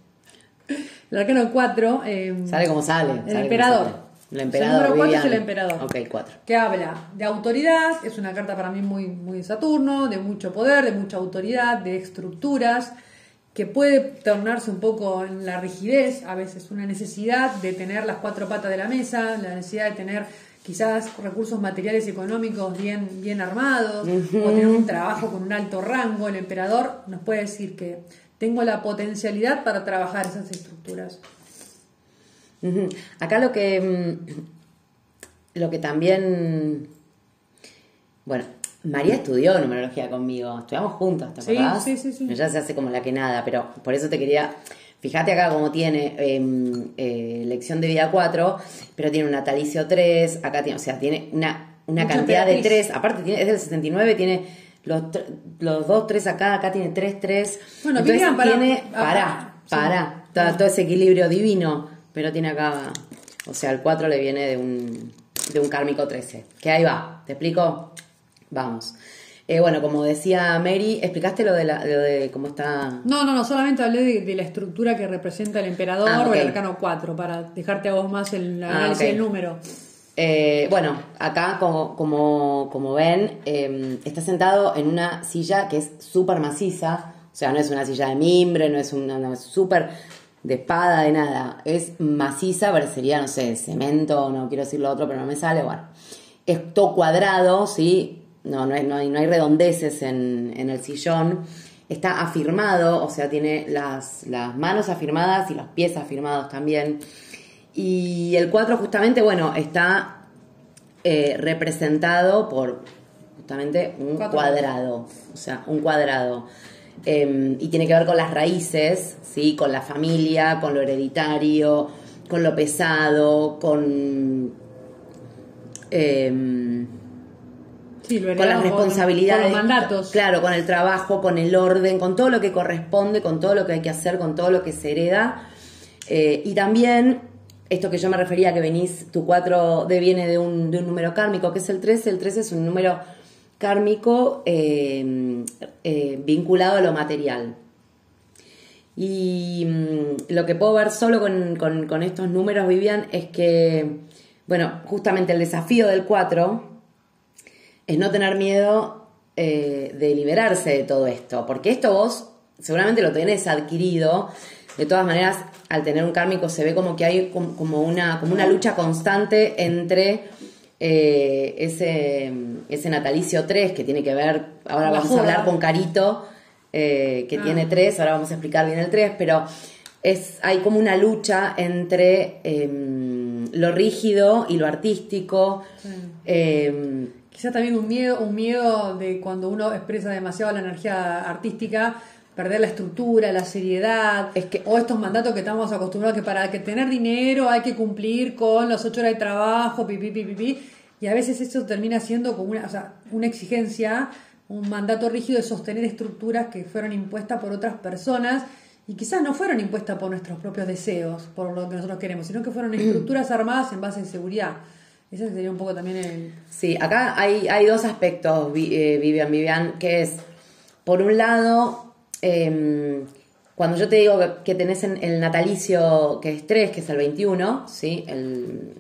El Arcano 4, eh, Sale como sale. El sale emperador. sale. El O sea, emperador. el número cuatro Vivian. es el emperador. Ok, 4. que habla de autoridad, es una carta para mí muy, muy de Saturno, de mucho poder, de mucha autoridad, de estructuras, que puede tornarse un poco en la rigidez, a veces una necesidad de tener las cuatro patas de la mesa, la necesidad de tener quizás recursos materiales y económicos bien, bien armados, o tener un trabajo con un alto rango. El emperador nos puede decir que tengo la potencialidad para trabajar esas estructuras. Acá lo que mm, lo que también bueno, María estudió numerología conmigo, estudiamos juntas, ¿te Sí, acordás? sí, sí, sí. Ella se hace como la que nada, pero por eso te quería Fíjate acá cómo tiene em, eh, lección de vida 4, pero tiene un natalicio 3, acá tiene, o sea, tiene una, una Mucha cantidad de emperatriz. 3, aparte tiene, es del 69, tiene los, los 2, 3 acá, acá tiene 3, 3. Bueno, Entonces Vivian, para- tiene, ah, para, sí. para, todo, todo ese equilibrio divino, pero tiene acá, o sea, el 4 le viene de un, de un kármico 13. Que ahí va, ¿te explico? Vamos. Eh, bueno, como decía Mary, ¿explicaste lo de, la, lo de cómo está No, no, no, solamente hablé de, de la estructura que representa el emperador Ah, o el arcano 4, para dejarte a vos más el Ah, análisis ok. del número. Eh, bueno, acá como, como, como ven, eh, está sentado en una silla que es súper maciza, o sea, no es una silla de mimbre, no es una es súper de espada, de nada, es maciza, parecería, no sé, cemento, no quiero decir lo otro, pero no me sale, bueno. Es todo cuadrado, ¿sí? No, no hay, no hay, no hay redondeces en, en el sillón. Está afirmado, o sea, tiene las, las manos afirmadas y los pies afirmados también. Y el 4 justamente, bueno, está eh, representado por justamente un Cuatro. cuadrado, o sea, un cuadrado. Eh, y tiene que ver con las raíces, ¿sí? Con la familia, con lo hereditario, con lo pesado, con... em, Sí, lo con las responsabilidades. Por los mandatos. Claro, con el trabajo, con el orden, con todo lo que corresponde, con todo lo que hay que hacer, con todo lo que se hereda. Eh, y también esto que yo me refería, que venís, tu 4 de viene de un, de un número kármico, que es el 13. El 13 es un número kármico eh, eh, vinculado a lo material. Y mm, lo que puedo ver solo con, con- con estos números, Vivian, es que, bueno, justamente el desafío del 4 es no tener miedo eh, de liberarse de todo esto, porque esto vos seguramente lo tenés adquirido. De todas maneras, al tener un kármico se ve como que hay com- como una, como una lucha constante entre eh, ese, ese natalicio 3 que tiene que ver, ahora vamos a hablar con Carito, eh, que Ah. tiene 3, ahora vamos a explicar bien el 3, pero es, hay como una lucha entre em, lo rígido y lo artístico. em, Quizás también un miedo, un miedo de cuando uno expresa demasiado la energía artística, perder la estructura, la seriedad, Es que- o estos mandatos que estamos acostumbrados que para que tener dinero hay que cumplir con las ocho horas de trabajo, pipi, pipi, pipi, y a veces eso termina siendo como una, o sea, una exigencia, un mandato rígido de sostener estructuras que fueron impuestas por otras personas y quizás no fueron impuestas por nuestros propios deseos, por lo que nosotros queremos, sino que fueron estructuras armadas en base de seguridad. Ese sería un poco también el... Sí, acá hay, hay dos aspectos, eh, Vivian, Vivian, que es, por un lado, em, cuando yo te digo que, tenés en el natalicio que es 3, que es el 21, ¿sí? El,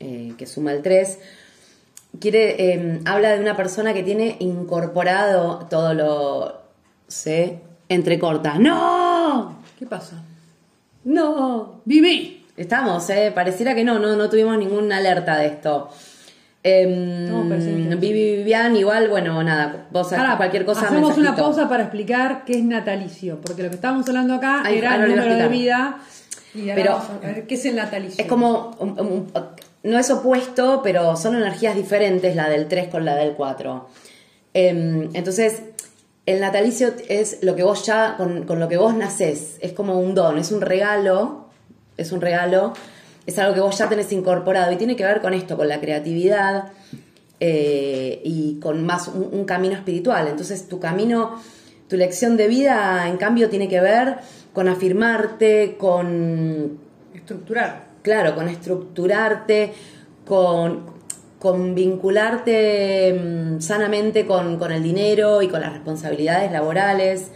eh, que suma el 3, quiere, em, habla de una persona que tiene incorporado todo lo... Se entrecorta. ¡No! ¿Qué pasa? ¡No! ¡Viví! Estamos, eh, pareciera que no, no, no tuvimos ninguna alerta de esto. Eh, Estamos presentes. Vivi Vivian, igual, bueno, nada, vos Pará, cualquier cosa. Hacemos una pausa para explicar qué es natalicio, porque lo que estábamos hablando acá Ay, era ahora el número de vida. Y ahora Pero- vamos a ver qué es el natalicio. Es como, un- un- no es opuesto, pero son energías diferentes la del 3 con la del 4. Eh, entonces, el natalicio es lo que vos ya, con, con lo que vos nacés, es como un don, es un regalo, es un regalo, es algo que vos ya tenés incorporado y tiene que ver con esto, con la creatividad eh, y con más un, un camino espiritual. Entonces, tu camino, tu lección de vida, en cambio, tiene que ver con afirmarte, con Estructurar. Claro, con estructurarte, con, con vincularte mm, sanamente con, con el dinero y con las responsabilidades laborales.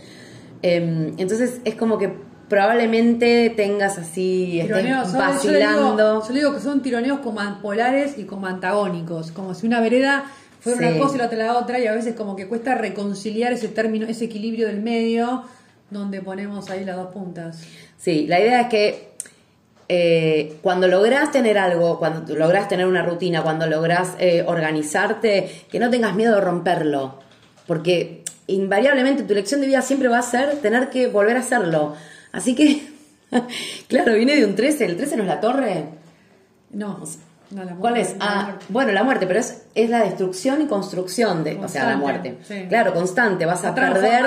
Em, entonces es como que probablemente tengas así, estés Tironeos, ¿sabes? Yo le digo- vacilando. Yo le digo que son tironeos como polares y como antagónicos, como si una vereda fuera Sí. una cosa y la otra la otra, y a veces como que cuesta reconciliar ese término, ese equilibrio del medio, donde ponemos ahí las dos puntas. Sí, la idea es que eh, cuando lográs tener algo, cuando tú lográs tener una rutina, cuando lográs eh, organizarte, que no tengas miedo de romperlo. Porque invariablemente tu lección de vida siempre va a ser tener que volver a hacerlo. Así que, claro, viene de un 13. ¿El 13 no es la torre? No, no la ¿Cuál muerte, es? la Ah, muerte. bueno, la muerte, pero es, es la destrucción y construcción de, o sea, la muerte. sí. Claro, constante, vas a La perder.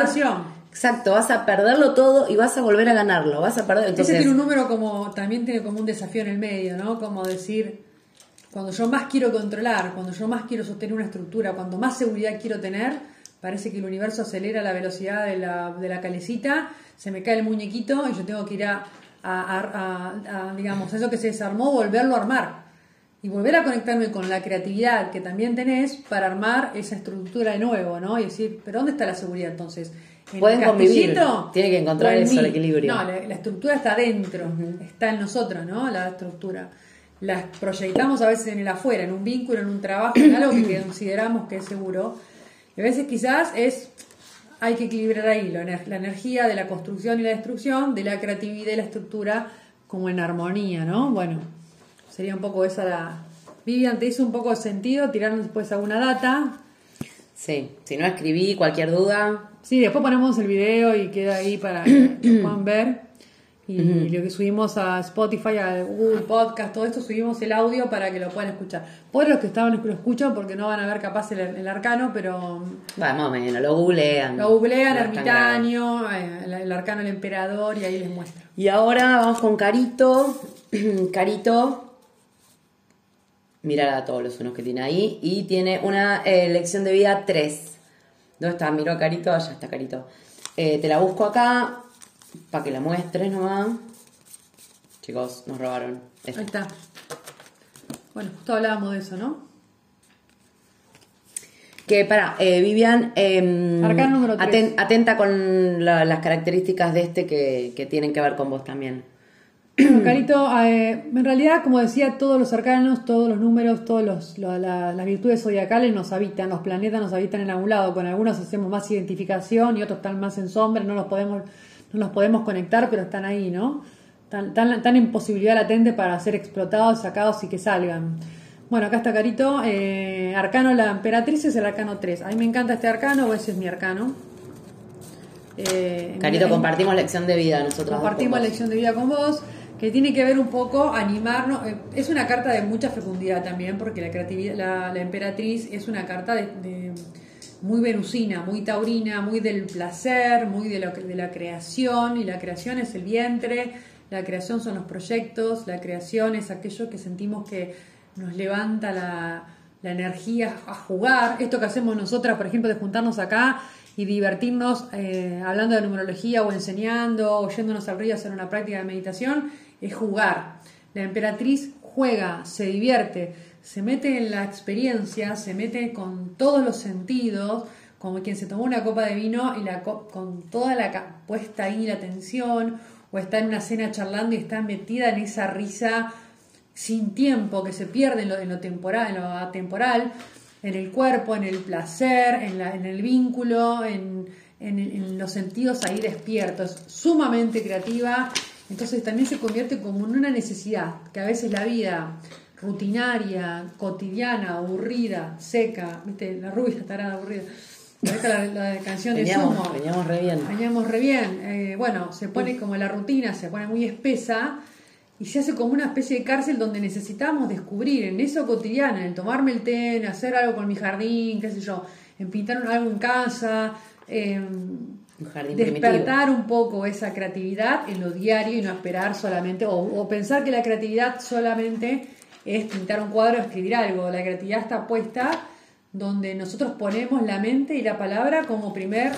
Exacto, vas a perderlo todo y vas a volver a ganarlo, vas a perder. Entonces, Ese tiene un número como, también tiene como un desafío en el medio, ¿no? Como decir, cuando yo más quiero controlar, cuando yo más quiero sostener una estructura, cuando más seguridad quiero tener, parece que el universo acelera la velocidad de la, de la calecita, se me cae el muñequito y yo tengo que ir a, a- a- digamos, eso que se desarmó, volverlo a armar. Y volver a conectarme con la creatividad que también tenés para armar esa estructura de nuevo, ¿no? Y decir, ¿pero dónde está la seguridad entonces? ¿En Pueden el convivir, tiene que encontrar en eso, el equilibrio. No, la, la estructura está dentro, está en nosotros, ¿no? La estructura. La proyectamos a veces en el afuera, en un vínculo, en un trabajo, en algo que consideramos que es seguro. Y a veces quizás es, hay que equilibrar ahí la, la energía de la construcción y la destrucción, de la creatividad y la estructura como en armonía, ¿no? Bueno, sería un poco esa la... Vivian, ¿te hizo un poco de sentido? Tirarnos después alguna data. sí, si no escribí cualquier duda, Sí, después ponemos el video y queda ahí para que lo puedan ver. Y lo que subimos a Spotify, a Google Podcast, todo esto, subimos el audio para que lo puedan escuchar. Por los que estaban lo escuchan porque no van a ver capaz el, el arcano, pero va, más o menos, lo googlean. lo googlean, No ermitaño, eh, el, el arcano del emperador y ahí les muestra. Y ahora vamos con Carito. Carito. Mirar a todos los unos que tiene ahí. Y tiene una eh, lección de vida 3. ¿Dónde está? Miro a Carito. Allá está Carito. Eh, te la busco acá. Para que la muestres nomás. Chicos, nos robaron. Ahí Esto. está. Bueno, justo hablábamos de eso, ¿no? Que para, eh, Vivian, eh, Arcano número tres. aten- atenta con la- las características de este que, que tienen que ver con vos también. Bueno, Carito, eh, en realidad, como decía, todos los arcanos, todos los números, todas las virtudes zodiacales nos habitan, los planetas nos habitan en algún lado. Con algunos hacemos más identificación y otros están más en sombra, no los podemos, no los podemos conectar, pero están ahí, ¿no? Están, están- están en posibilidad latente para ser explotados, sacados y que salgan. Bueno, acá está Carito. eh, arcano, la emperatriz es el arcano 3. A mí me encanta este arcano, ese es mi arcano. Eh, Carito, en- compartimos lección de vida nosotros. Compartimos lección de vida con vos, que tiene que ver un poco animarnos. eh, Es una carta de mucha fecundidad también, porque la creatividad, la, la emperatriz es una carta de, de- muy venusina, muy taurina, muy del placer, muy de, de la creación, y la creación es el vientre, la creación son los proyectos, la creación es aquello que sentimos que nos levanta la, la energía a jugar. Esto que hacemos nosotras, por ejemplo, de juntarnos acá y divertirnos eh, hablando de numerología o enseñando o yéndonos al río a hacer una práctica de meditación, es jugar. La emperatriz juega, se divierte, se mete en la experiencia, se mete con todos los sentidos, como quien se tomó una copa de vino y la co- con toda la puesta ahí la atención, o está en una cena charlando y está metida en esa risa sin tiempo, que se pierde en lo, lo temporal, en lo atemporal, en el cuerpo, en el placer, en, la- en el vínculo, en- en los sentidos ahí despiertos, sumamente creativa, entonces también se convierte como en una necesidad, que a veces la vida rutinaria, cotidiana, aburrida, seca, viste, la rubia estará aburrida, la, la canción de Veníamos, Sumo. veníamos re bien. Veníamos re bien. Eh, bueno, se pone como la rutina, se pone muy espesa y se hace como una especie de cárcel donde necesitamos descubrir en eso cotidiano, en el tomarme el té, en hacer algo con mi jardín, qué sé yo, en pintar algo en casa, Un jardín despertar un poco esa creatividad en lo diario y no esperar solamente, o, o pensar que la creatividad solamente es pintar un cuadro o escribir algo. La creatividad está puesta donde nosotros ponemos la mente y la palabra como primer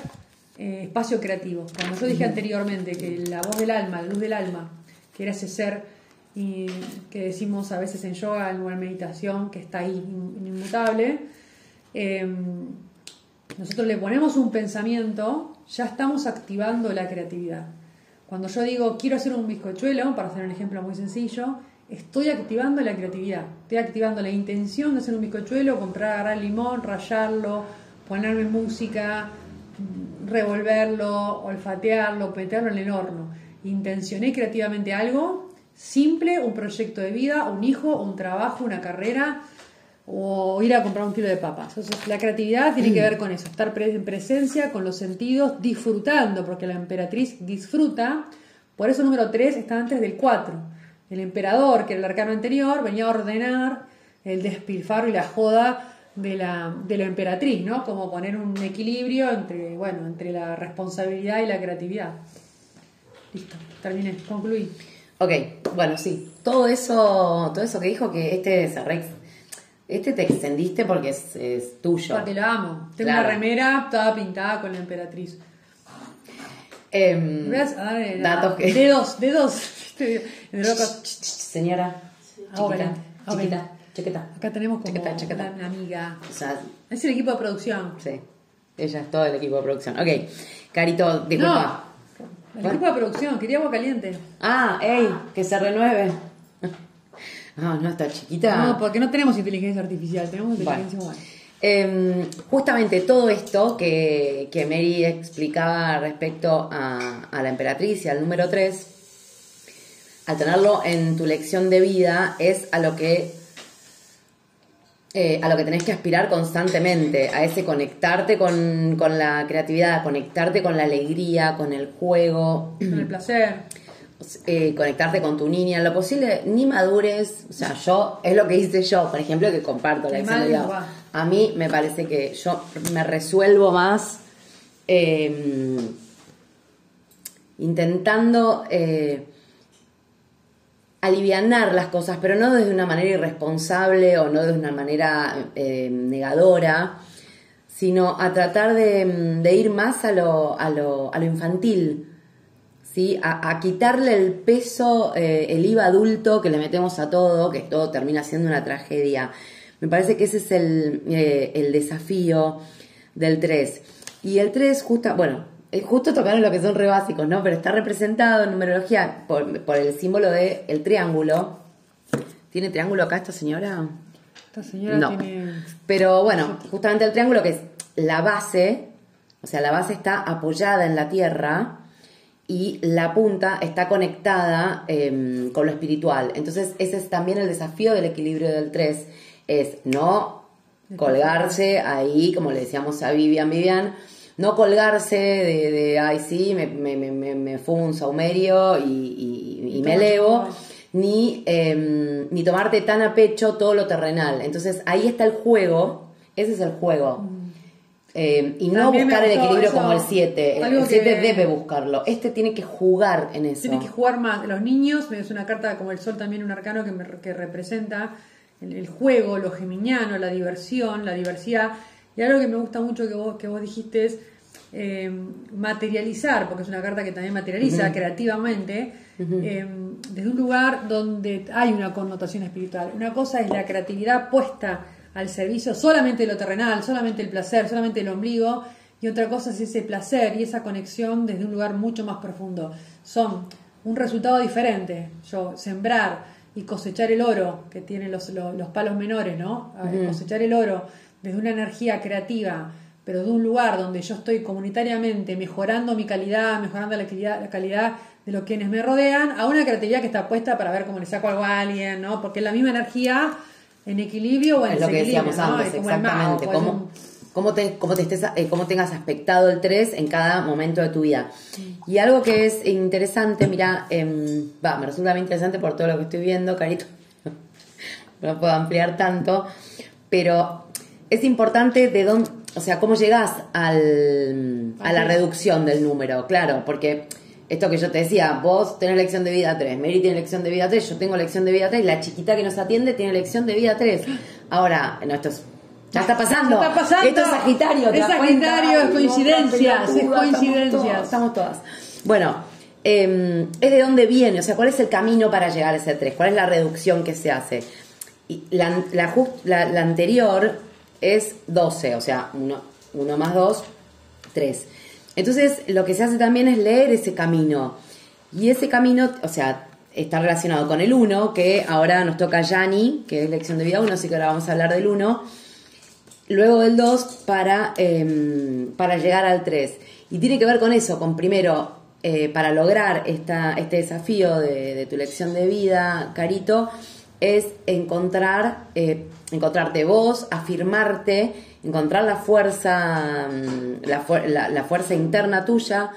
eh, espacio creativo. Como yo dije anteriormente, que la voz del alma, la luz del alma, que era ese ser y que decimos a veces en yoga o en meditación, que está ahí in- inmutable, eh, nosotros le ponemos un pensamiento, ya estamos activando la creatividad. Cuando yo digo quiero hacer un bizcochuelo, para hacer un ejemplo muy sencillo, estoy activando la creatividad, estoy activando la intención de hacer un bizcochuelo, comprar, agarrar limón, rallarlo, ponerme música, revolverlo, olfatearlo, meterlo en el horno. Intencioné creativamente algo simple, un proyecto de vida, un hijo, un trabajo, una carrera, o ir a comprar un kilo de papas. La creatividad tiene que ver con eso, estar en presencia, con los sentidos, disfrutando, porque la emperatriz disfruta. Por eso el número 3 está antes del 4. El emperador, que era el arcano anterior, venía a ordenar el despilfarro y la joda de la, de la emperatriz, ¿no? Como poner un equilibrio entre, bueno, entre la responsabilidad y la creatividad. Listo, terminé, concluí. Ok, bueno, sí. Todo eso, todo eso que dijo que este se re- este te extendiste porque es, es tuyo. Porque lo amo. Tengo Claro. una remera toda pintada con la emperatriz. Em, Voy a datos que. Dedos, dedos. Señora, Ahora, chiquita, ahora. chiquita, chiquita. Acá tenemos como una amiga. O sea, Es el equipo de producción. sí. Ella es todo el equipo de producción. Ok, Carito, disculpa. No, el equipo de producción. Quería agua caliente. Ah, ey, que se renueve. Ah, no, está chiquita. No, porque no tenemos inteligencia artificial, tenemos inteligencia Bueno. humana. Em, justamente todo esto que, que Mary explicaba respecto a, a la emperatriz y al número 3, al tenerlo en tu lección de vida, es a lo que eh, a lo que tenés que aspirar constantemente, a ese conectarte con, con la creatividad, conectarte con la alegría, con el juego, Con el placer. eh, conectarte con tu niña, lo posible, ni madures, o sea, yo, es lo que hice yo, por ejemplo, que comparto la lección de vida. A mí me parece que yo me resuelvo más eh, intentando eh, alivianar las cosas, pero no desde una manera irresponsable o no de una manera eh, negadora, sino a tratar de, de ir más a lo, a lo, a lo infantil ¿sí? A, a quitarle el peso, eh, el IVA adulto que le metemos a todo, que todo termina siendo una tragedia. Me parece que ese es el, eh, el desafío del 3. Y el 3, justo, bueno, eh, justo tocaron lo que son re básicos, ¿no? Pero está representado en numerología por, por el símbolo del el triángulo. ¿Tiene triángulo acá esta señora? Esta señora No. tiene. Pero bueno, justamente el triángulo que es la base, o sea, la base está apoyada en la tierra y la punta está conectada em, con lo espiritual. Entonces, ese es también el desafío del equilibrio del 3, es no colgarse ahí, como le decíamos a Vivian, Vivian, no colgarse de, de ay sí, me, me, me, me, me fumo un saumerio y, y- y me elevo, ni, em, ni tomarte tan a pecho todo lo terrenal. Entonces ahí está el juego, ese es el juego. Eh, y no También me buscar el equilibrio eso, como el 7. El algo 7 que- debe buscarlo. Este tiene que jugar en eso. Tiene que jugar más. Los niños, es una carta como el sol también, un arcano que, me- que representa el, el juego, lo geminiano, la diversión, la diversidad. Y algo que me gusta mucho que vos, que vos dijiste es eh, materializar, porque es una carta que también materializa creativamente, eh, desde un lugar donde hay una connotación espiritual. Una cosa es la creatividad puesta al servicio solamente de lo terrenal, solamente el placer, solamente el ombligo, y otra cosa es ese placer y esa conexión desde un lugar mucho más profundo. Son un resultado diferente. Yo sembrar y cosechar el oro, que tienen los, los, los palos menores, ¿no? Cosechar el oro desde una energía creativa, pero de un lugar donde yo estoy comunitariamente mejorando mi calidad, mejorando la calidad, la calidad de los quienes me rodean, a una creatividad que está puesta para ver cómo le saco algo a alguien, ¿no? Porque es la misma energía en equilibrio o en es lo que decíamos ¿no? antes, mago, exactamente. Cómo, te- cómo te estés, eh, cómo tengas aspectado el 3 en cada momento de tu vida. Y algo que es interesante, mira, va, me resulta muy interesante por todo lo que estoy viendo, Carito. no puedo ampliar tanto, pero es importante de dónde, o sea, cómo llegas al, a la reducción del número, claro, porque esto que yo te decía, vos tenés lección de vida 3, Mary tiene lección de vida 3, yo tengo lección de vida 3, la chiquita que nos atiende tiene lección de vida 3. Ahora, no, esto es- ya está pasando. Ya está pasando. Esto es Sagitario. ¿te Es? Sagitario, es coincidencias, es coincidencias. Estamos, todas, estamos todas. Bueno, eh, es de dónde viene, o sea, cuál es el camino para llegar a ese 3, cuál es la reducción que se hace. Y la, la, jus- la- la anterior es 12, o sea, 1 más 2, 3. Entonces, lo que se hace también es leer ese camino. Y ese camino, o sea, está relacionado con el 1, que ahora nos toca Yani, que es lección de vida 1, así que ahora vamos a hablar del 1 luego del 2 para, eh, para llegar al 3. Y tiene que ver con eso, con primero, eh, para lograr esta, este desafío de, tu lección de vida, Carito, es encontrar, eh, encontrarte vos, afirmarte, encontrar la fuerza, mm, la, la- la fuerza interna tuya,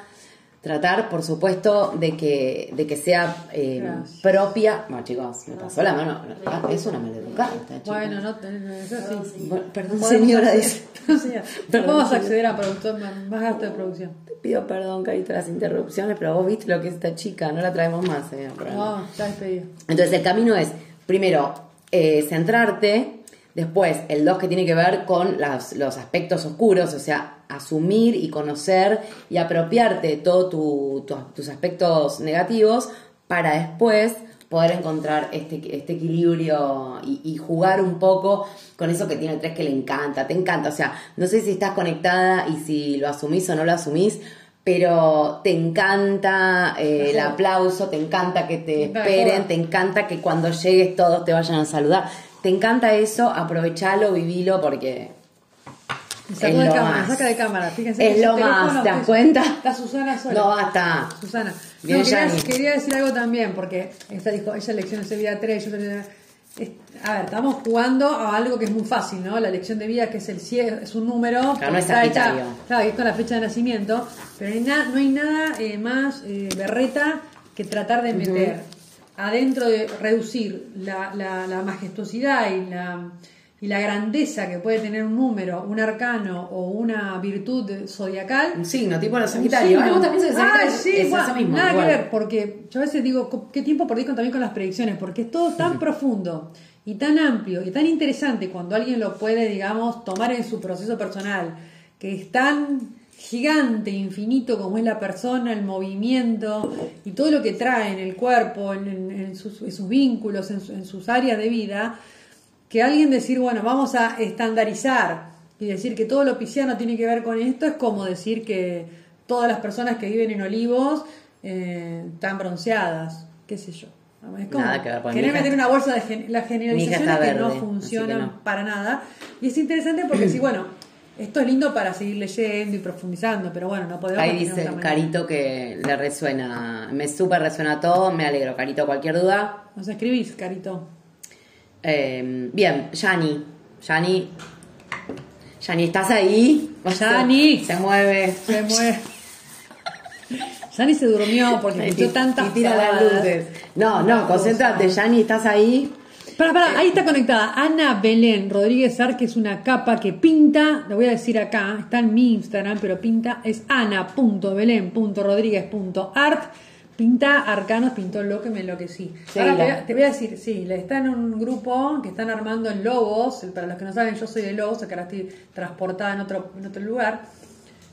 tratar, por supuesto, de que, de que sea eh, propia. Bueno, chicos, me pasó la mano. Ah, Es una maleducada esta chica. Bueno, no, eso sí. Bueno, perdón, señora, dice. Señora, Perdón, Podemos señora. acceder a productor, más gasto de producción. Te pido perdón, Carito, las interrupciones, pero vos viste lo que es esta chica, no la traemos más. eh, al programa. No, está despedido. Entonces, el camino es, primero, eh, centrarte, después, el dos que tiene que ver con las- los aspectos oscuros, o sea, asumir y conocer y apropiarte de todos tus aspectos negativos para después poder encontrar este, este equilibrio y, y jugar un poco con eso que tiene el 3 que le encanta, te encanta, o sea, no sé si estás conectada y si lo asumís o no lo asumís, pero te encanta eh, el aplauso, te encanta que te esperen, te encanta que cuando llegues todos te vayan a saludar, te encanta eso, aprovechalo, vivilo porque Me de cámara, más. saca de cámara. Fíjense Es que lo más, ¿te das cuenta? Está Susana sola. no basta. Susana. Bien, No, quería, decir algo también, porque esta dijo, ella lecciones de vida 3, yo A ver, estamos jugando a algo que es muy fácil, ¿no? La lección de vida, que es el es un número. Claro, no es está hecha- claro, es con la fecha de nacimiento, pero no hay, na- no hay nada eh, más eh, berreta que tratar de meter adentro de reducir la, la- la majestuosidad y la, y la grandeza que puede tener un número, un arcano o una virtud zodiacal Un signo, tipo también sos de Ah, Sagitario. sí, es eso mismo. Nada igual. que ver, porque yo a veces digo, ¿qué tiempo perdí con- también con las predicciones? Porque es todo tan profundo y tan amplio y tan interesante cuando alguien lo puede, digamos, tomar en su proceso personal, que es tan gigante, infinito como es la persona, el movimiento y todo lo que trae en el cuerpo, en, en- en sus, en sus vínculos, en, su- en sus áreas de vida, que alguien decir, bueno, vamos a estandarizar y decir que todo lo pisciano tiene que ver con esto es como decir que todas las personas que viven en olivos eh, están bronceadas, qué sé yo. Es como Nada que ver, querer hija- meter una bolsa de gen- las generalizaciones que verde, no que funcionan no. para nada. Y es interesante porque sí, bueno, esto es lindo para seguir leyendo y profundizando, pero bueno, no podemos Ahí dice. Carito que le resuena, me súper resuena todo, me alegro, Carito, cualquier duda. Nos escribís, Carito. Eh, bien, Yani, Yani, Yani, ¿estás ahí? Yani. Se mueve. Se mueve. Sani se durmió porque escuchó tantas y tira las luces. No, no, Tantas concéntrate. Yani, ¿estás ahí? Para, para, ahí está conectada Ana Belén Rodríguez Ar, que es una capa que pinta, lo voy a decir acá, está en mi Instagram, pero pinta, es ana.belén.rodríguez.art. Pinta arcanos, pintó lo que me enloquecí. Ahora te, voy a- te voy a decir, sí, está en un grupo que están armando en Lobos. Para los que no saben, yo soy de Lobos, acá ahora estoy transportada en otro, en otro lugar.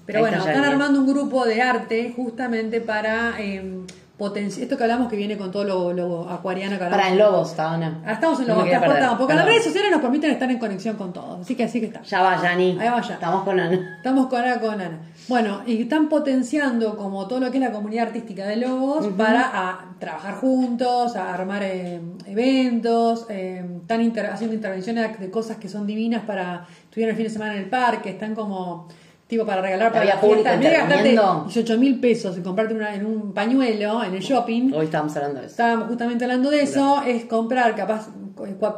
Pero Ahí bueno, está están armando un grupo de arte justamente para potenciar. Esto que hablamos que viene con todo lo, lo acuariano que. Para en Lobos, está. Ah, Estamos en No lo me quería perder, transportamos, porque las redes sociales nos permiten estar en conexión con todos. Así que así que está. Ya va. Ahí va ya. Estamos con Ana. Estamos con Ana con Ana. Bueno, y están potenciando como todo lo que es la comunidad artística de Lobos para a, trabajar juntos, a armar eh, eventos, eh, están inter- haciendo intervenciones de cosas que son divinas para estuvieron el fin de semana en el parque, están como tipo para regalar para la En de gastarte interviniendo. 18 mil pesos y comprarte una, en un pañuelo en el shopping, Hoy estábamos hablando de eso. estábamos justamente hablando de eso, es comprar capaz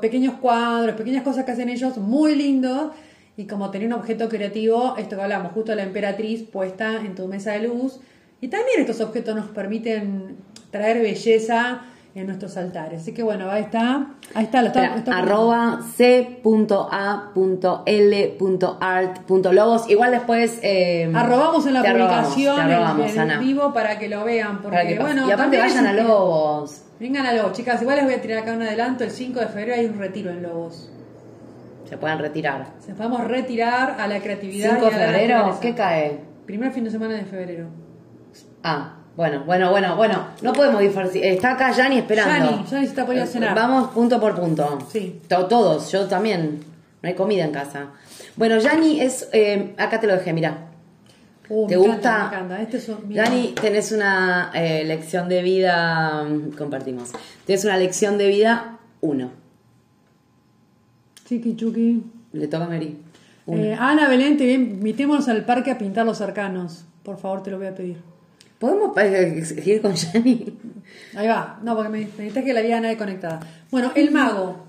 pequeños cuadros, pequeñas cosas que hacen ellos muy lindos y como tener un objeto creativo, esto que hablamos, justo la emperatriz puesta en tu mesa de luz. Y también estos objetos nos permiten traer belleza en nuestros altares. Así que bueno, ahí está. Ahí está, lo está, Espera, está- arroba c.a.l.art.logos. Igual después. eh, Arrobamos en la publicación arrobamos, Ana. vivo para que lo vean. Porque, bueno, y aparte vayan a Lobos. Vengan a Lobos, chicas. Igual les voy a tirar acá un adelanto. El 5 de febrero hay un retiro en Lobos. Se pueden retirar. Se podemos retirar a la creatividad. 5 de febrero. ¿qué cae? Primer fin de semana de febrero. Ah, bueno, bueno, bueno, bueno. No podemos diferenciar. Está acá Yani esperando. Yani, Yani se está ir a cenar. Vamos punto por punto. Sí. To- Todos, yo también. No hay comida en casa. Bueno, Yani es. eh, acá te lo dejé, mira. Uh, ¿Te me gusta? encanta, me encanta. Este. Dani, tenés una eh, lección de vida, compartimos. Tenés una lección de vida, uno. Chiqui chuqui. Le toca a Mary. Eh, Ana Belén, te invitémonos al parque a pintar los arcanos. Por favor, te lo voy a pedir. ¿Podemos eh, seguir con Yani? Ahí va. No, porque me me necesitas que la vida nadie conectada. Bueno, el mago.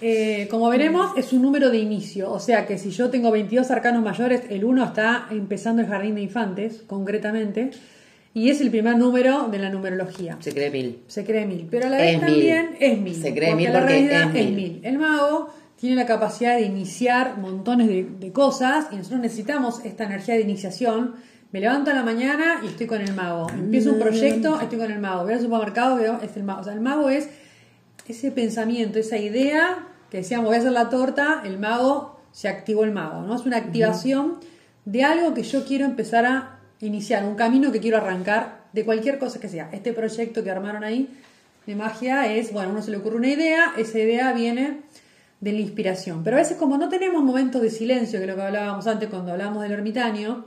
Eh, como veremos, es un número de inicio. O sea que si yo tengo 22 arcanos mayores, el 1 está empezando el jardín de infantes, concretamente. Y es el primer número de la numerología. Se cree mil. Se cree mil, pero a la vez Es también mil. es mil. Se cree porque mil la porque realidad es mil. El mago tiene la capacidad de iniciar montones de, de cosas y nosotros necesitamos esta energía de iniciación. Me levanto a la mañana y estoy con el mago. Empiezo un proyecto, estoy con el mago. Voy al supermercado, veo, es el mago. O sea, el mago es ese pensamiento, esa idea que decíamos, voy a hacer la torta, el mago, se activó el mago, ¿no? Es una activación de algo que yo quiero empezar a iniciar, un camino que quiero arrancar de cualquier cosa que sea. Este proyecto que armaron ahí de magia es, bueno, a uno se le ocurre una idea, esa idea viene de la inspiración. Pero a veces como no tenemos momentos de silencio, que es lo que hablábamos antes cuando hablábamos del ermitaño,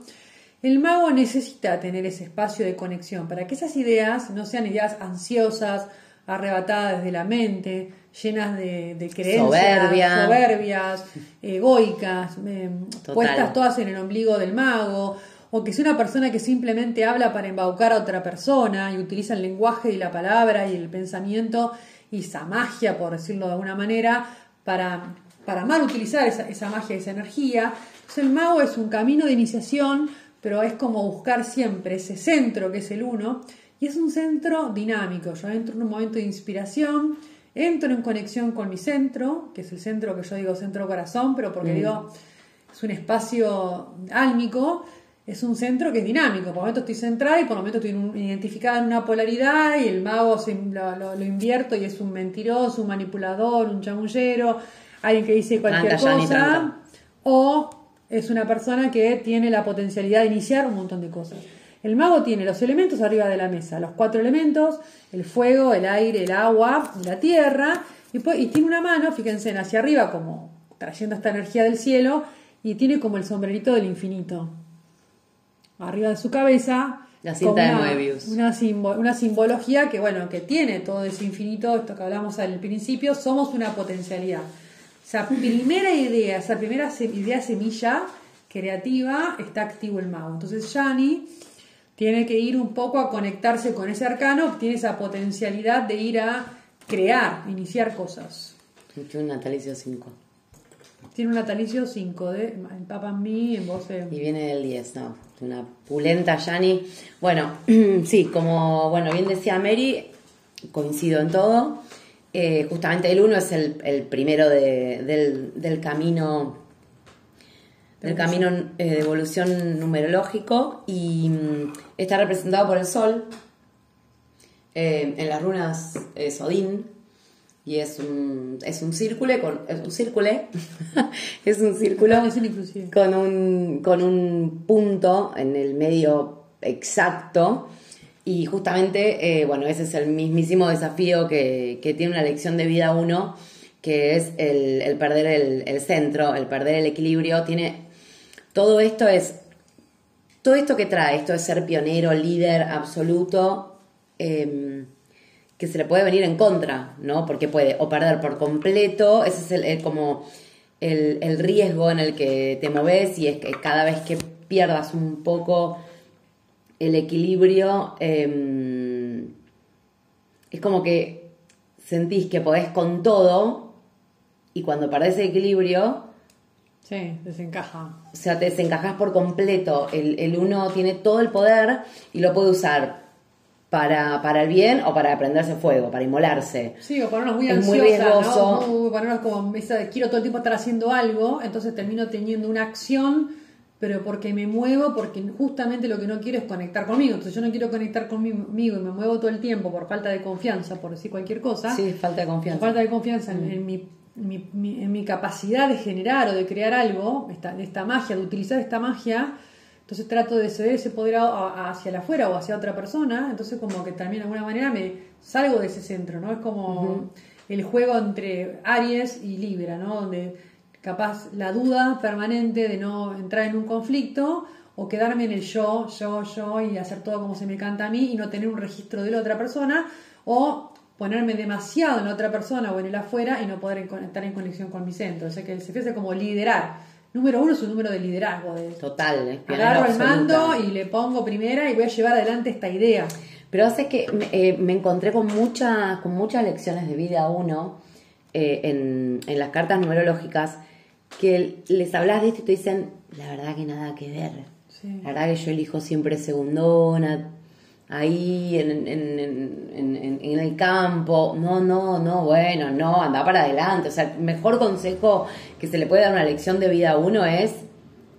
el mago necesita tener ese espacio de conexión para que esas ideas no sean ideas ansiosas, arrebatadas desde la mente, llenas de, de creencias, Soberbia. soberbias, egoicas, eh, puestas todas en el ombligo del mago, o que sea una persona que simplemente habla para embaucar a otra persona y utiliza el lenguaje y la palabra y el pensamiento y esa magia, por decirlo de alguna manera, para, para mal utilizar esa, esa magia y esa energía. Entonces el mago es un camino de iniciación, pero es como buscar siempre ese centro que es el uno, y es un centro dinámico. Yo entro en un momento de inspiración, entro en conexión con mi centro, que es el centro que yo digo centro corazón, pero porque digo es un espacio álmico, es un centro que es dinámico. Por momentos estoy centrada y por momentos estoy un- identificada en una polaridad y el mago se- lo, lo- lo invierto y es un mentiroso, un manipulador, un chamullero, alguien que dice cualquier cosa. O es una persona que tiene la potencialidad de iniciar un montón de cosas. El mago tiene los elementos arriba de la mesa, los cuatro elementos, el fuego, el aire, el agua, la tierra, y, y tiene una mano, fíjense, hacia arriba como trayendo esta energía del cielo, y tiene como el sombrerito del infinito. Arriba de su cabeza. La cinta de Moebius. Una, una simbología que, bueno, que tiene todo ese infinito, esto que hablamos al principio, somos una potencialidad. Esa primera idea, esa primera idea semilla creativa, está activo el mago. Entonces, Yani tiene que ir un poco a conectarse con ese arcano, tiene esa potencialidad de ir a crear, iniciar cosas. Tiene un natalicio 5. Tiene un natalicio 5 de el Papa en mí, en vos. Y viene del 10, no. Una pulenta Yani. Bueno, sí, como bueno bien decía Mary, coincido en todo. Eh, justamente el 1 es el, primero del, del camino del camino eh, de evolución numerológico y mm, está representado por el sol eh, en las runas eh, Sodín y es un, es un círculo con es un círculo es un círculo con un con un punto en el medio exacto y justamente bueno ese es el mismísimo desafío que, tiene una lección de vida uno que es el, perder el, el, centro el perder el equilibrio tiene todo esto es, todo esto que trae, esto es ser pionero, líder absoluto, em, que se le puede venir en contra, ¿no? Porque puede o perder por completo, ese es el, como el, riesgo en el que te moves y es que cada vez que pierdas un poco el equilibrio, em, es como que sentís que podés con todo y cuando perdés el equilibrio, Sí, desencaja. O sea, te desencajas por completo. El, uno tiene todo el poder y lo puede usar para, para el bien o para prenderse fuego, para inmolarse. Sí, o ponernos muy es muy riesgoso. ¿no? ponernos como, quiero todo el tiempo estar haciendo algo, entonces termino teniendo una acción, pero porque me muevo, porque justamente lo que no quiero es conectar conmigo. Entonces yo no quiero conectar conmigo y me muevo todo el tiempo por falta de confianza, por decir cualquier cosa. Sí, falta de confianza. falta de confianza en, mm. mi en mi capacidad de generar o de crear algo, esta, esta magia, de utilizar esta magia, entonces trato de ceder ese poder hacia la afuera o hacia otra persona, entonces como que también de alguna manera me salgo de ese centro, ¿no? Es como el juego entre Aries y Libra, ¿no? Donde capaz la duda permanente de no entrar en un conflicto o quedarme en el yo, yo, yo y hacer todo como se me canta a mí y no tener un registro de la otra persona o ponerme demasiado en otra persona o en el afuera y no poder estar en conexión con mi centro. O sea que se hace como liderar. Número uno es un número de liderazgo. De, Total. Eh, agarro el mando y le pongo primera y voy a llevar adelante esta idea. Pero hace que eh, me encontré con muchas, con muchas lecciones de vida uno eh, en, en, las cartas numerológicas que les hablas de esto y te dicen, la verdad que nada que ver. La verdad que yo elijo siempre segundona, ahí en, en, en, el campo. No, no, no, bueno, no, anda para adelante. O sea, el mejor consejo que se le puede dar una lección de vida a uno es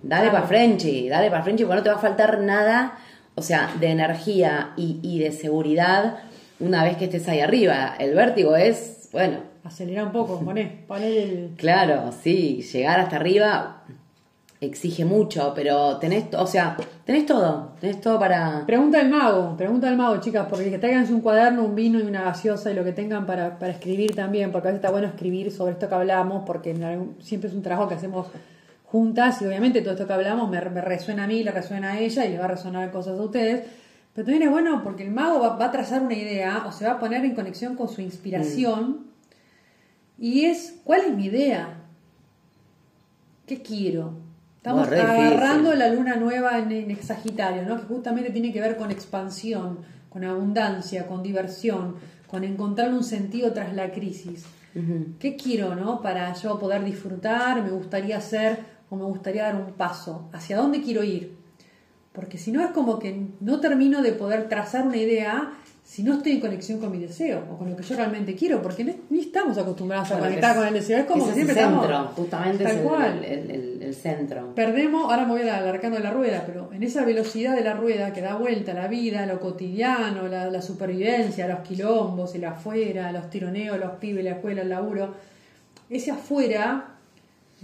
dale para Frenchy, dale para Frenchy, porque no te va a faltar nada, o sea, de energía y, y de seguridad una vez que estés ahí arriba. El vértigo es, bueno. Acelerar un poco, poné, poné el... Claro, sí, llegar hasta arriba exige mucho, pero tenés, o sea, tenés todo, tenés todo para... Pregunta al mago, pregunta al mago, chicas, porque que traigan un cuaderno, un vino y una gaseosa y lo que tengan para, para escribir también, porque a veces está bueno escribir sobre esto que hablamos, porque siempre es un trabajo que hacemos juntas y obviamente todo esto que hablamos me, resuena a mí, le resuena a ella y le va a resonar cosas a ustedes. Pero también es bueno porque el mago va, a trazar una idea o se va a poner en conexión con su inspiración mm. Y es, ¿cuál es mi idea? ¿Qué quiero? Estamos agarrando la luna nueva en, Sagitario, ¿no? que justamente tiene que ver con expansión, con abundancia, con diversión, con encontrar un sentido tras la crisis. ¿Qué quiero no? para yo poder disfrutar? Me gustaría hacer o me gustaría dar un paso. ¿Hacia dónde quiero ir? Porque si no es como que no termino de poder trazar una idea si no estoy en conexión con mi deseo o con lo que yo realmente quiero, porque ni estamos acostumbrados a conectar con el deseo, es como que siempre el centro, estamos, justamente es el, centro. Perdemos, ahora me voy alargando de la rueda, pero en esa velocidad de la rueda que da vuelta la vida, lo cotidiano, la, supervivencia, los quilombos, el afuera, los tironeos, los pibes, la escuela, el laburo, ese afuera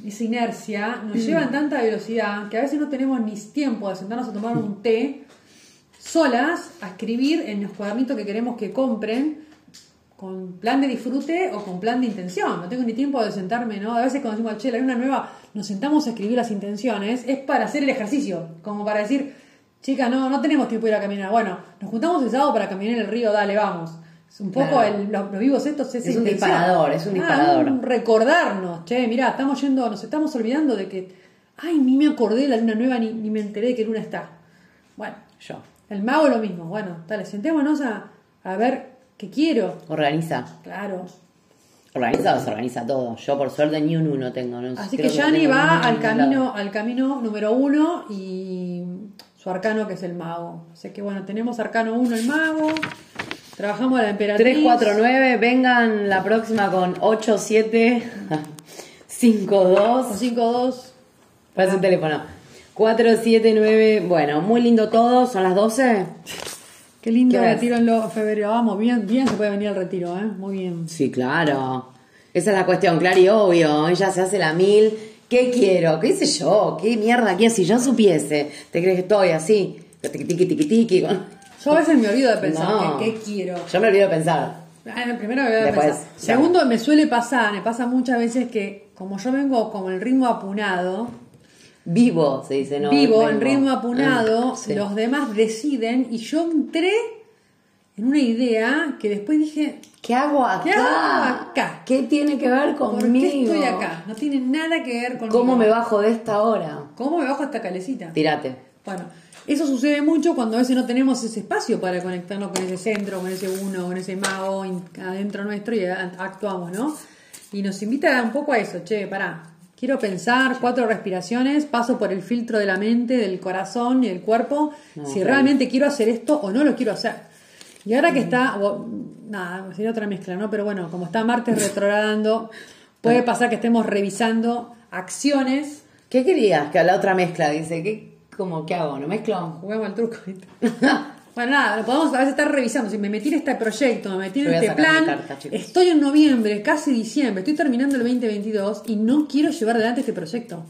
esa inercia, nos lleva en tanta velocidad que a veces no tenemos ni tiempo de sentarnos a tomar un té solas, a escribir en los cuadernitos que queremos que compren, con plan de disfrute o con plan de intención. No tengo ni tiempo de sentarme, ¿no? A veces cuando decimos, che, hay una nueva, nos sentamos a escribir las intenciones, es para hacer el ejercicio, como para decir, chica, no, no tenemos tiempo de ir a caminar. Bueno, nos juntamos el sábado para caminar en el río, dale, vamos. Es un poco Claro. el, los, los vivos estos es, Es un disparador, es un Ah, disparador. un recordarnos, che, mirá, estamos yendo, nos estamos olvidando de que, ay, ni me acordé de la luna nueva, ni, ni me enteré de que luna está. Bueno, Yo. El mago es lo mismo. Bueno, dale, sentémonos a, a ver qué quiero. Organiza. Claro. Organiza o se organiza todo. Yo por suerte ni un uno tengo. No Así que tengo va al camino, lado. al camino número uno y su arcano que es el mago. Así que bueno, tenemos arcano uno el mago. Trabajamos a la emperatriz. 3, 4, 9, vengan la próxima con 8, 7, 5, 2. O 5, 2. Parece un teléfono. 4, 7, 9. Bueno, muy lindo todo. Son las 12. Qué lindo ¿Qué retiro en lo febrero. Vamos, bien, bien se puede venir al retiro, ¿eh? Muy bien. Sí, claro. Esa es la cuestión, claro y obvio. Ella se hace la mil. ¿Qué quiero? ¿Qué sé yo? ¿Qué mierda quiero? Si yo supiese, ¿te crees que estoy así? Tiqui, tiqui, tiqui, tiqui. Yo a veces me olvido de pensar No. qué, quiero. Yo me olvido de pensar. Ah, primero me voy a Después, pensar. ya. Segundo, me suele pasar, me pasa muchas veces que como yo vengo con el ritmo apunado, Vivo, se dice, ¿no? vivo en ritmo apunado, Ah, sí. los demás deciden y yo entré en una idea que después dije, ¿Qué hago acá? ¿Qué hago acá? ¿Qué tiene que ver ¿por conmigo? qué estoy acá? No tiene nada que ver con ¿Cómo me bajo de esta hora? ¿Cómo me bajo esta calecita? Tírate. Bueno, eso sucede mucho cuando a veces no tenemos ese espacio para conectarnos con ese centro, con ese uno, con ese mago adentro nuestro y actuamos, ¿no? Y nos invita un poco a eso, che, pará. Quiero pensar cuatro respiraciones, paso por el filtro de la mente, del corazón y del cuerpo, si realmente quiero hacer esto o no lo quiero hacer. Y ahora que está, o- nada, sería otra mezcla, ¿no? Pero bueno, como está Marte retrogradando, puede pasar que estemos revisando acciones. ¿Qué querías? Que la otra mezcla dice, ¿qué, cómo, ¿qué hago? ¿No mezclo? Juguemos al truco. bueno, nada, podemos a veces estar revisando. Si me metí en este proyecto, me metí en este plan, carta, estoy en noviembre, casi diciembre, estoy terminando el 2022 y no quiero llevar adelante este proyecto.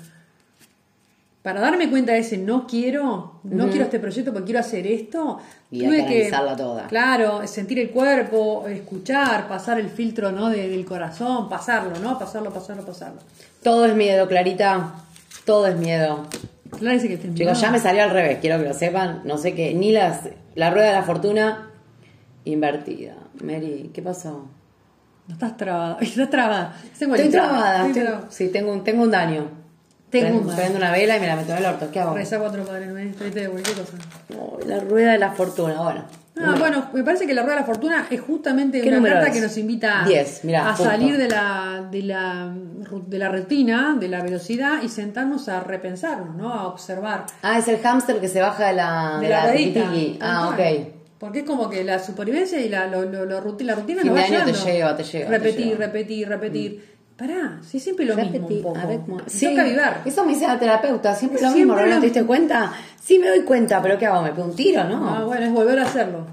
Para darme cuenta de ese no quiero, no quiero este proyecto porque quiero hacer esto, Y hay que toda. Claro, sentir el cuerpo, escuchar, pasar el filtro ¿no? de- del corazón, pasarlo, ¿no? Pasarlo, pasarlo, pasarlo. Todo es miedo, Clarita. Todo es miedo. Claro, dice que Chicos, ya me salió al revés, quiero que lo sepan. No sé qué, ni las, la rueda de la fortuna invertida. Mary, ¿qué pasó? No estás trabada. Estás trabada. Estoy trabada. estoy estoy- sí, tengo un, tengo un daño. Tengo un daño. Una vela y me la meto en el orto. ¿Qué hago? Reza cuatro padres nuestros, ¿viste? cualquier cosa. Oh, la rueda de la fortuna, bueno. Ah, bueno, me parece que la rueda de la fortuna es justamente ¿Qué una carta es? que nos invita Diez, mirá, a punto. salir de la, de, la, de la rutina, de la velocidad y sentarnos a repensarnos, ¿no? A observar. Ah, es el hámster que se baja de la, De la ruedita. Ah, ok. Porque es como que la supervivencia y la, lo, lo- lo la rutina nos va año te lleva, te lleva, te Repetir, lleva. Mm. repetir, repetir. Pará, es siempre lo mismo un poco. a Sí, Toca avivar. Eso me dice la terapeuta, siempre lo Siempre mismo, ¿no lo te diste cuenta? Sí me doy cuenta, pero ¿qué hago? ¿Me pego un tiro? No. Ah, bueno, es volver a hacerlo.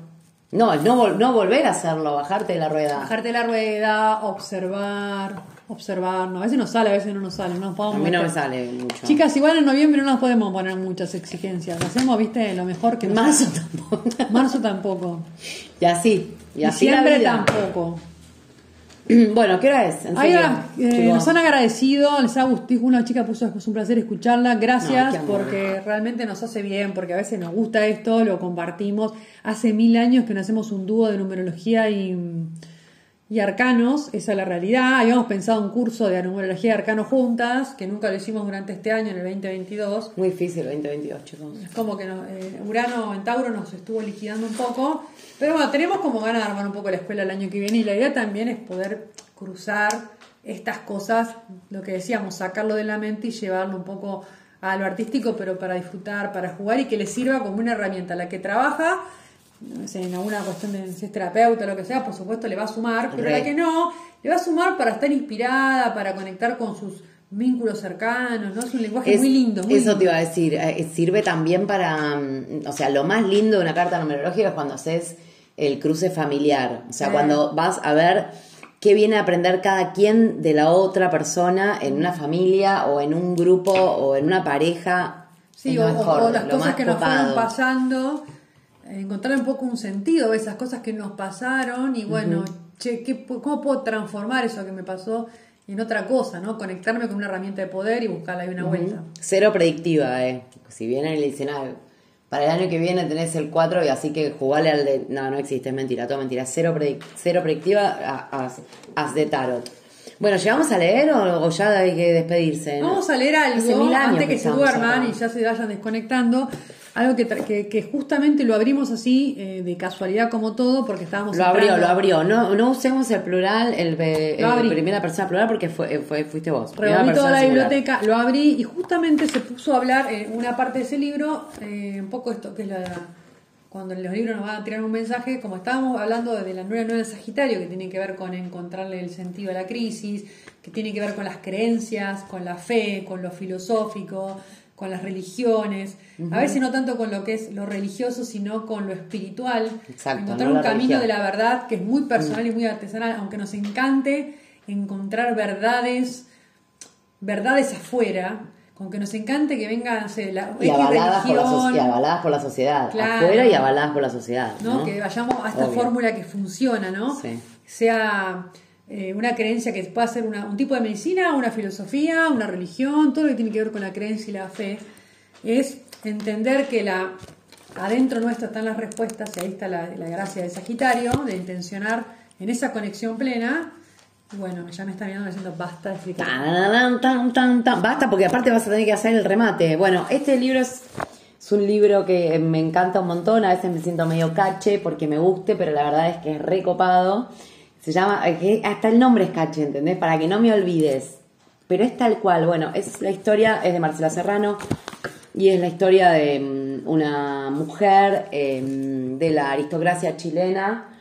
No, es no, vol- no volver a hacerlo, bajarte de la rueda. Bajarte la rueda, observar, observar. No, a veces nos sale, a veces no nos sale. No nos A podemos mí no me sale mucho. Chicas, igual en noviembre no nos podemos poner muchas exigencias. Hacemos, viste, lo mejor que nos Marzo tampoco. Marzo tampoco. Y así. Y así vida. tampoco. Bueno, ¿qué hora es? Va, eh, nos han agradecido, les ha gustado, una chica puso es un placer escucharla, gracias porque realmente nos hace bien, porque a veces nos gusta esto, lo compartimos. Hace mil años que no hacemos un dúo de numerología y, y arcanos, esa es la realidad. Habíamos pensado un curso de numerología y arcanos juntas, que nunca lo hicimos durante este año, en el 2022. Muy difícil 2022, chicos. Es como que no- eh, Urano en Tauro nos estuvo liquidando un poco. Pero bueno, tenemos como ganas de armar un poco la escuela el año que viene y la idea también es poder cruzar estas cosas, lo que decíamos, sacarlo de la mente y llevarlo un poco a lo artístico, pero para disfrutar, para jugar y que le sirva como una herramienta. La que trabaja, no sé, en alguna cuestión de si es terapeuta o lo que sea, por supuesto le va a sumar, pero Re. la que no, le va a sumar para estar inspirada, para conectar con sus vínculos cercanos, ¿no? Es un lenguaje Es- muy lindo. Muy eso lindo. te iba a decir, eh, sirve también para, mm, o sea, lo más lindo de una carta numerológica es cuando haces el cruce familiar, o sea, cuando vas a ver qué viene a aprender cada quien de la otra persona en una familia o en un grupo o en una pareja. Sí, o, mejor, o las cosas que nos fueron pasando, encontrar un poco un sentido a esas cosas que nos pasaron y bueno, che, ¿qué ¿cómo puedo transformar eso que me pasó en otra cosa, ¿no? Conectarme con una herramienta de poder y buscarle ahí una vuelta. Cero predictiva, eh. Si viene y le dicen, ah, para el año que viene tenés el 4 y así que jugale al de... No, no existe, es mentira, todo mentira. Cero, predic- cero predictiva, as de tarot. Bueno, ¿llegamos a leer o, o ya hay que despedirse? no? Vamos a leer algo antes que se duerman acá. y ya se vayan desconectando. Algo que, que, que justamente lo abrimos así, eh, de casualidad como todo, porque estábamos Lo abrió, lo abrió. No, no usemos el plural, el, el primera persona plural porque fue, eh, fue, fuiste vos. Revolví toda la singular. biblioteca, lo abrí y justamente se puso a hablar en una parte de ese libro, eh, un poco esto que es la cuando en los libros nos van a tirar un mensaje, como estábamos hablando de la nueva nueva de Sagitario, que tiene que ver con encontrarle el sentido a la crisis, que tiene que ver con las creencias, con la fe, con lo filosófico, con las religiones, a veces no tanto con lo que es lo religioso, sino con lo espiritual, Exacto, encontrar no un camino religión. de la verdad que es muy personal y muy artesanal, aunque nos encante encontrar verdades, verdades afuera, con que nos encante que venga no sé, la Y avaladas, por la, y avaladas por la sociedad. Claro. Afuera y avaladas por la sociedad. ¿no? ¿no? que vayamos a esta Obvio. fórmula que funciona, ¿no? Sí. Sea eh, una creencia que pueda ser una- un tipo de medicina, una filosofía, una religión, todo lo que tiene que ver con la creencia y la fe, es entender que la adentro nuestro están las respuestas y ahí está la, la gracia de Sagitario, de intencionar en esa conexión plena. Bueno, ya me está mirando diciendo basta de explicar. Tan, tan. Basta, porque aparte vas a tener que hacer el remate. Bueno, este libro es, es un libro que me encanta un montón. A veces me siento medio cache porque me guste, pero la verdad es que es recopado. Se llama, hasta el nombre es cache, ¿entendés? Para que no me olvides. Pero es tal cual. Bueno, es la historia, es de Marcela Serrano. Y es la historia de mm, una mujer em, de la aristocracia chilena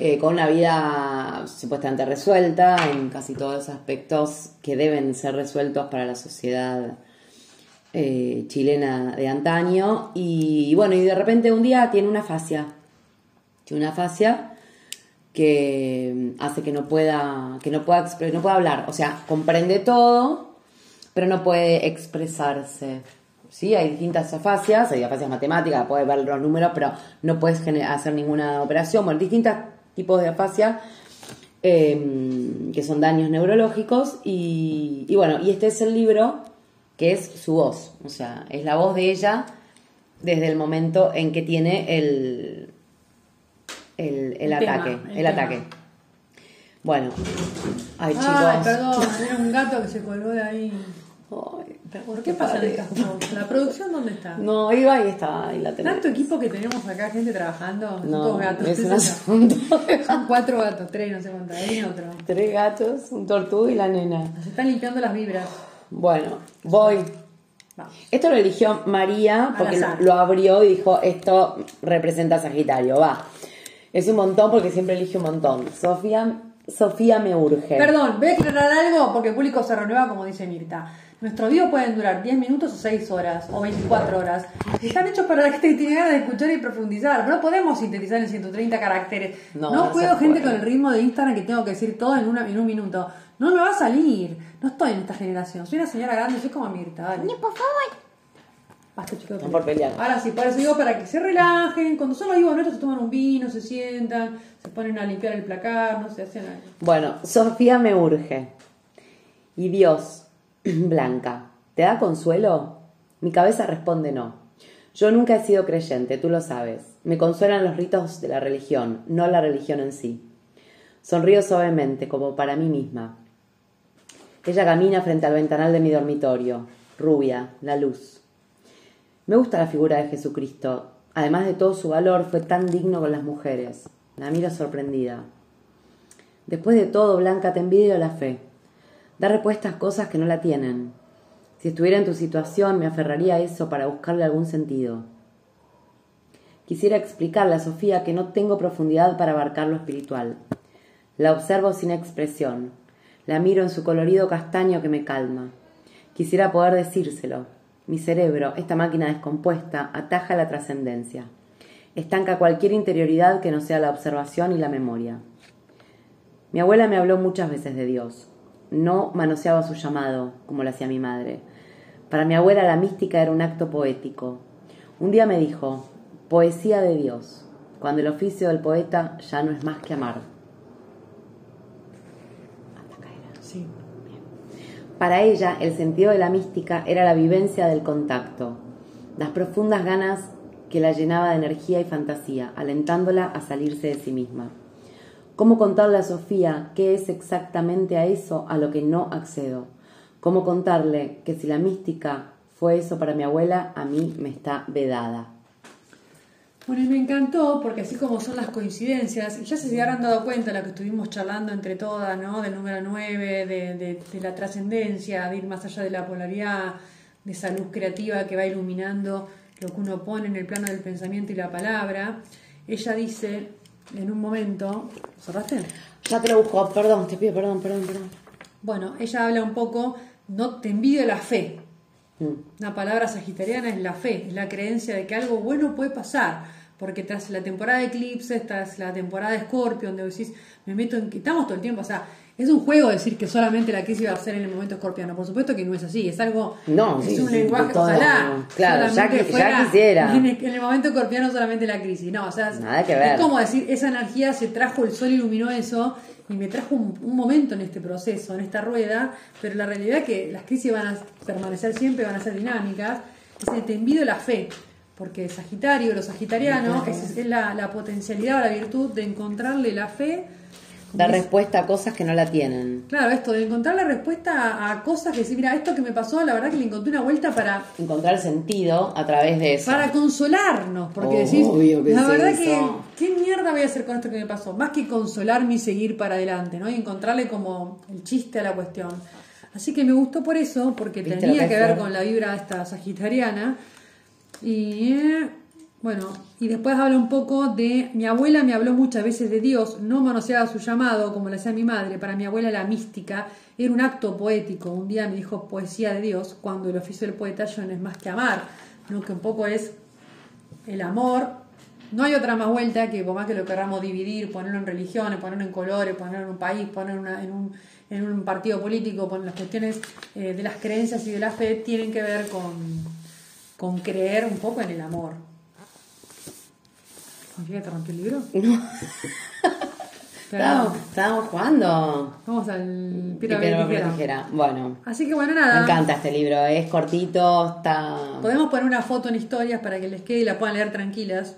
eh, con una vida supuestamente resuelta en casi todos los aspectos que deben ser resueltos para la sociedad eh, chilena de antaño. Y, bueno, y de repente un día tiene una fascia. Tiene una fascia que hace que no pueda, que no pueda, no pueda hablar. O sea, comprende todo, pero no puede expresarse. Sí, hay distintas afasias, hay afasias matemáticas, puedes ver los números, pero no puedes hacer ninguna operación. Bueno, distintos tipos de afasia eh, que son daños neurológicos. Y, y bueno, y este es el libro que es su voz, o sea, es la voz de ella desde el momento en que tiene el, el, el El tema, ataque. el ataque. Bueno, ay chicos. Ay, perdón, era un gato que se colgó de ahí. Ay, ¿Por qué pasa en? ¿La producción dónde está? No, iba ahí está, ahí la tenés. Tanto equipo que tenemos acá, gente trabajando, No, todos gatos. es un asunto. Son cuatro gatos, tres, no sé cuántos, ahí otro. Tres gatos, un tortuga y la nena. Se están limpiando las vibras. Bueno, voy. Esto lo eligió María porque lo abrió y dijo, esto representa a Sagitario, va. Es un montón porque siempre elige un montón. Sofía, Sofía me urge. Perdón, voy a aclarar algo porque el público se renueva, como dice Mirta. Nuestros videos pueden durar 10 minutos o 6 horas o 24 horas. Están hechos para la gente que tiene ganas de escuchar y profundizar. No podemos sintetizar en 130 caracteres. No, No, no puedo gente con el ritmo de Instagram que tengo que decir todo en, una, en un minuto. No me va a salir. No estoy en esta generación. Soy una señora grande, soy como Mirta. Dale. por favor. Basta, chicos. No por pelear. Ahora sí, para eso digo para que se relajen. Cuando son los vivos nuestros se toman un vino, se sientan, se ponen a limpiar el placar, no sé, hacen algo. Bueno, Sofía me urge. Y Dios, Blanca, ¿te da consuelo? Mi cabeza responde no. Yo nunca he sido creyente, tú lo sabes. Me consuelan los ritos de la religión, no la religión en sí. Sonrío suavemente, como para mí misma. Ella camina frente al ventanal de mi dormitorio, rubia, la luz. Me gusta la figura de Jesucristo. Además de todo su valor, fue tan digno con las mujeres. La miro sorprendida. Después de todo, Blanca, te envidio la fe. Da respuestas a cosas que no la tienen. Si estuviera en tu situación, me aferraría a eso para buscarle algún sentido. Quisiera explicarle a Sofía que no tengo profundidad para abarcar lo espiritual. La observo sin expresión. La miro en su colorido castaño que me calma. Quisiera poder decírselo. Mi cerebro, esta máquina descompuesta, ataja la trascendencia. Estanca cualquier interioridad que no sea la observación y la memoria. Mi abuela me habló muchas veces de Dios. No manoseaba su llamado, como lo hacía mi madre. Para mi abuela la mística era un acto poético. Un día me dijo, poesía de Dios, cuando el oficio del poeta ya no es más que amar. Hasta acá era. Sí. Para ella, el sentido de la mística era la vivencia del contacto, las profundas ganas que la llenaba de energía y fantasía, alentándola a salirse de sí misma. ¿Cómo contarle a Sofía qué es exactamente a eso a lo que no accedo? ¿Cómo contarle que si la mística fue eso para mi abuela, a mí me está vedada? Bueno, y me encantó porque así como son las coincidencias, y ya se habrán dado cuenta lo que estuvimos charlando entre todas, ¿no? Del número 9, de, de- de la trascendencia, de ir más allá de la polaridad, de esa luz creativa que va iluminando lo que uno pone en el plano del pensamiento y la palabra. Ella dice en un momento, ¿cerraste? Ya te lo busco, perdón, te pido perdón, perdón, perdón. Bueno, ella habla un poco, no te envidio la fe, Mm. Una palabra sagitariana es la fe, es la creencia de que algo bueno puede pasar. Porque tras la temporada de eclipses, tras la temporada de Scorpio, donde decís, me meto en que estamos todo el tiempo, o sea, es un juego decir que solamente la crisis va a ser en el momento escorpiano. Por supuesto que no es así, es algo, No, es sí, un sí, lenguaje, todo, ojalá. claro, ya ya fuera quisiera. En el, en el momento escorpiano solamente la crisis. No, o sea, Nada que ver. es como decir, esa energía se trajo, el sol iluminó eso y me trajo un, un momento en este proceso, en esta rueda, pero la realidad es que las crisis van a permanecer siempre, van a ser dinámicas. Es te envidio la fe, porque Sagitario, lo sagitariano, es, es la, la potencialidad o la virtud de encontrarle la fe. Dar respuesta a cosas que no la tienen. Claro, esto, de encontrar la respuesta a, a cosas que decir, mira, esto que me pasó, la verdad que le encontré una vuelta para Encontrar sentido a través de eso. para consolarnos, porque Obvio decís, que la es verdad eso. que, ¿qué mierda voy a hacer con esto que me pasó? Más que consolarme y seguir para adelante, ¿no? Y encontrarle como el chiste a la cuestión. Así que me gustó por eso, porque ¿Viste tenía que ver con la vibra esta sagitariana. Y eh, bueno, y después habla un poco de mi abuela me habló muchas veces de Dios, no manoseaba su llamado como lo hacía mi madre. Para mi abuela la mística era un acto poético. Un día me dijo poesía de Dios, cuando el oficio del poeta ya no es más que amar, ¿no? que un poco es el amor. No hay otra más vuelta que por más que lo queramos dividir, ponerlo en religiones, ponerlo en colores, ponerlo en un país, ponerlo en, un, en un partido político, poner las cuestiones eh, de las creencias y de la fe tienen que ver con, con creer un poco en el amor. ¿Confía que te rompió el libro? Estábamos, Pero, estábamos jugando. vamos al piedra, Piedra, papel, papel, tijera. tijera. Bueno, Así que bueno, me nada. encanta este libro. Es cortito, está. Podemos poner una foto en historias para que les quede y la puedan leer tranquilas.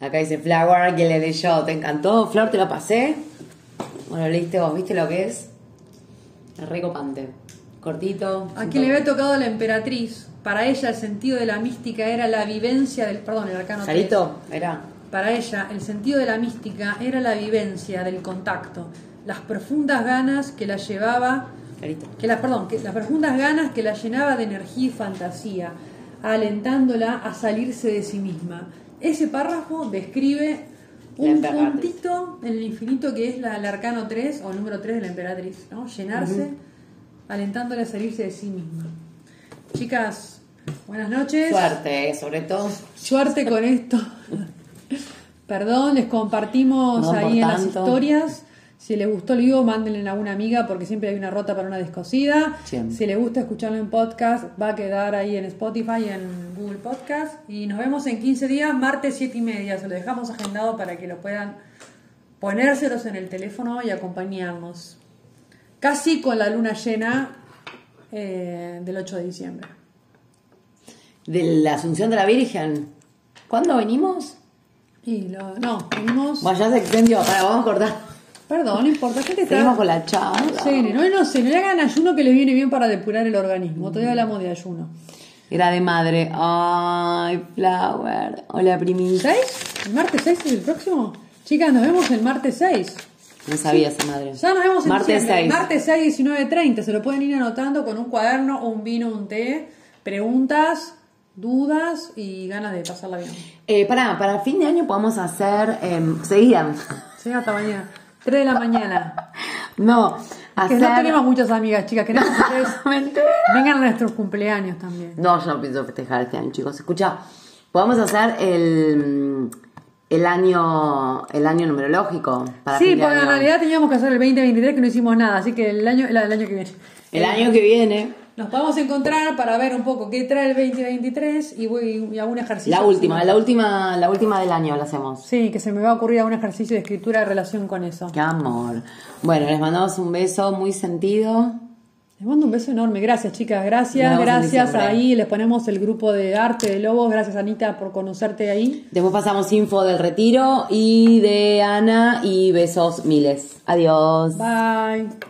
Acá dice Flower, que le di yo. ¿Te encantó? Flor, ¿te lo pasé? Bueno, leíste vos, ¿viste lo que es? Es recopante. Cortito. A quien le había tocado la emperatriz, para ella el sentido de la mística era la vivencia del. Perdón, el arcano. ¿Sarito? Era. Para ella, el sentido de la mística era la vivencia del contacto, las profundas ganas que la llevaba, que la, perdón, que las profundas ganas que la llenaba de energía y fantasía, alentándola a salirse de sí misma. Ese párrafo describe un puntito en el infinito que es la, el arcano 3 o el número 3 de la emperatriz, ¿no? Llenarse, alentándola a salirse de sí misma. Chicas, buenas noches. Suerte, sobre todo. Suerte con esto. Perdón, les compartimos No, ahí en las historias. Si les gustó el vivo, mándenle a una amiga porque siempre hay una rota para una descosida. Siempre. Si les gusta escucharlo en podcast, va a quedar ahí en Spotify y en Google Podcast. Y nos vemos en 15 días, martes 7 y media. Se lo dejamos agendado para que lo puedan ponérselos en el teléfono y acompañarnos. Casi con la luna llena eh, del 8 de diciembre. De la Asunción de la Virgen. ¿Cuándo venimos? Y lo, no, venimos. Bueno, ya se extendió. Para, vamos a cortar. Perdón, no importa. ¿Qué te está? Seguimos con la charla. No no, no sé, no le hagan ayuno que les viene bien para depurar el organismo. Todavía hablamos de ayuno. Era de madre. Ay, Flower. Hola, primita. ¿6? ¿El martes 6 es el próximo? Chicas, nos vemos el martes 6. No sabía esa madre. Ya nos vemos en Martes diciembre. 6. Martes 6, 19.30. Se lo pueden ir anotando con un cuaderno, un vino, un té. Preguntas, dudas y ganas de pasarla bien. Eh, pará, para fin de año podemos hacer. Eh, seguían. Sí, hasta mañana. 3 de la mañana. No, Que hacer. no tenemos muchas amigas, chicas. Queremos que ustedes vengan a nuestros cumpleaños también. No, yo no pienso festejar este año, chicos. Escucha, podemos hacer el. el año, el año numerológico. Para Sí, porque en realidad teníamos que hacer el 2023 que no hicimos nada, así que el año, el, el año que viene. El año que viene, Nos podemos encontrar para ver un poco qué trae el 2023 y, voy, y algún ejercicio. la última, la última, la última del año la hacemos. Sí, que se me va a ocurrir algún ejercicio de escritura en relación con eso. Qué amor. Bueno, les mandamos un beso muy sentido. Les mando un beso enorme. Gracias, chicas. Gracias, gracias. Ahí les ponemos el grupo de arte de Lobos. Gracias, Anita, por conocerte ahí. Después pasamos info del retiro y de Ana y besos miles. Adiós. Bye.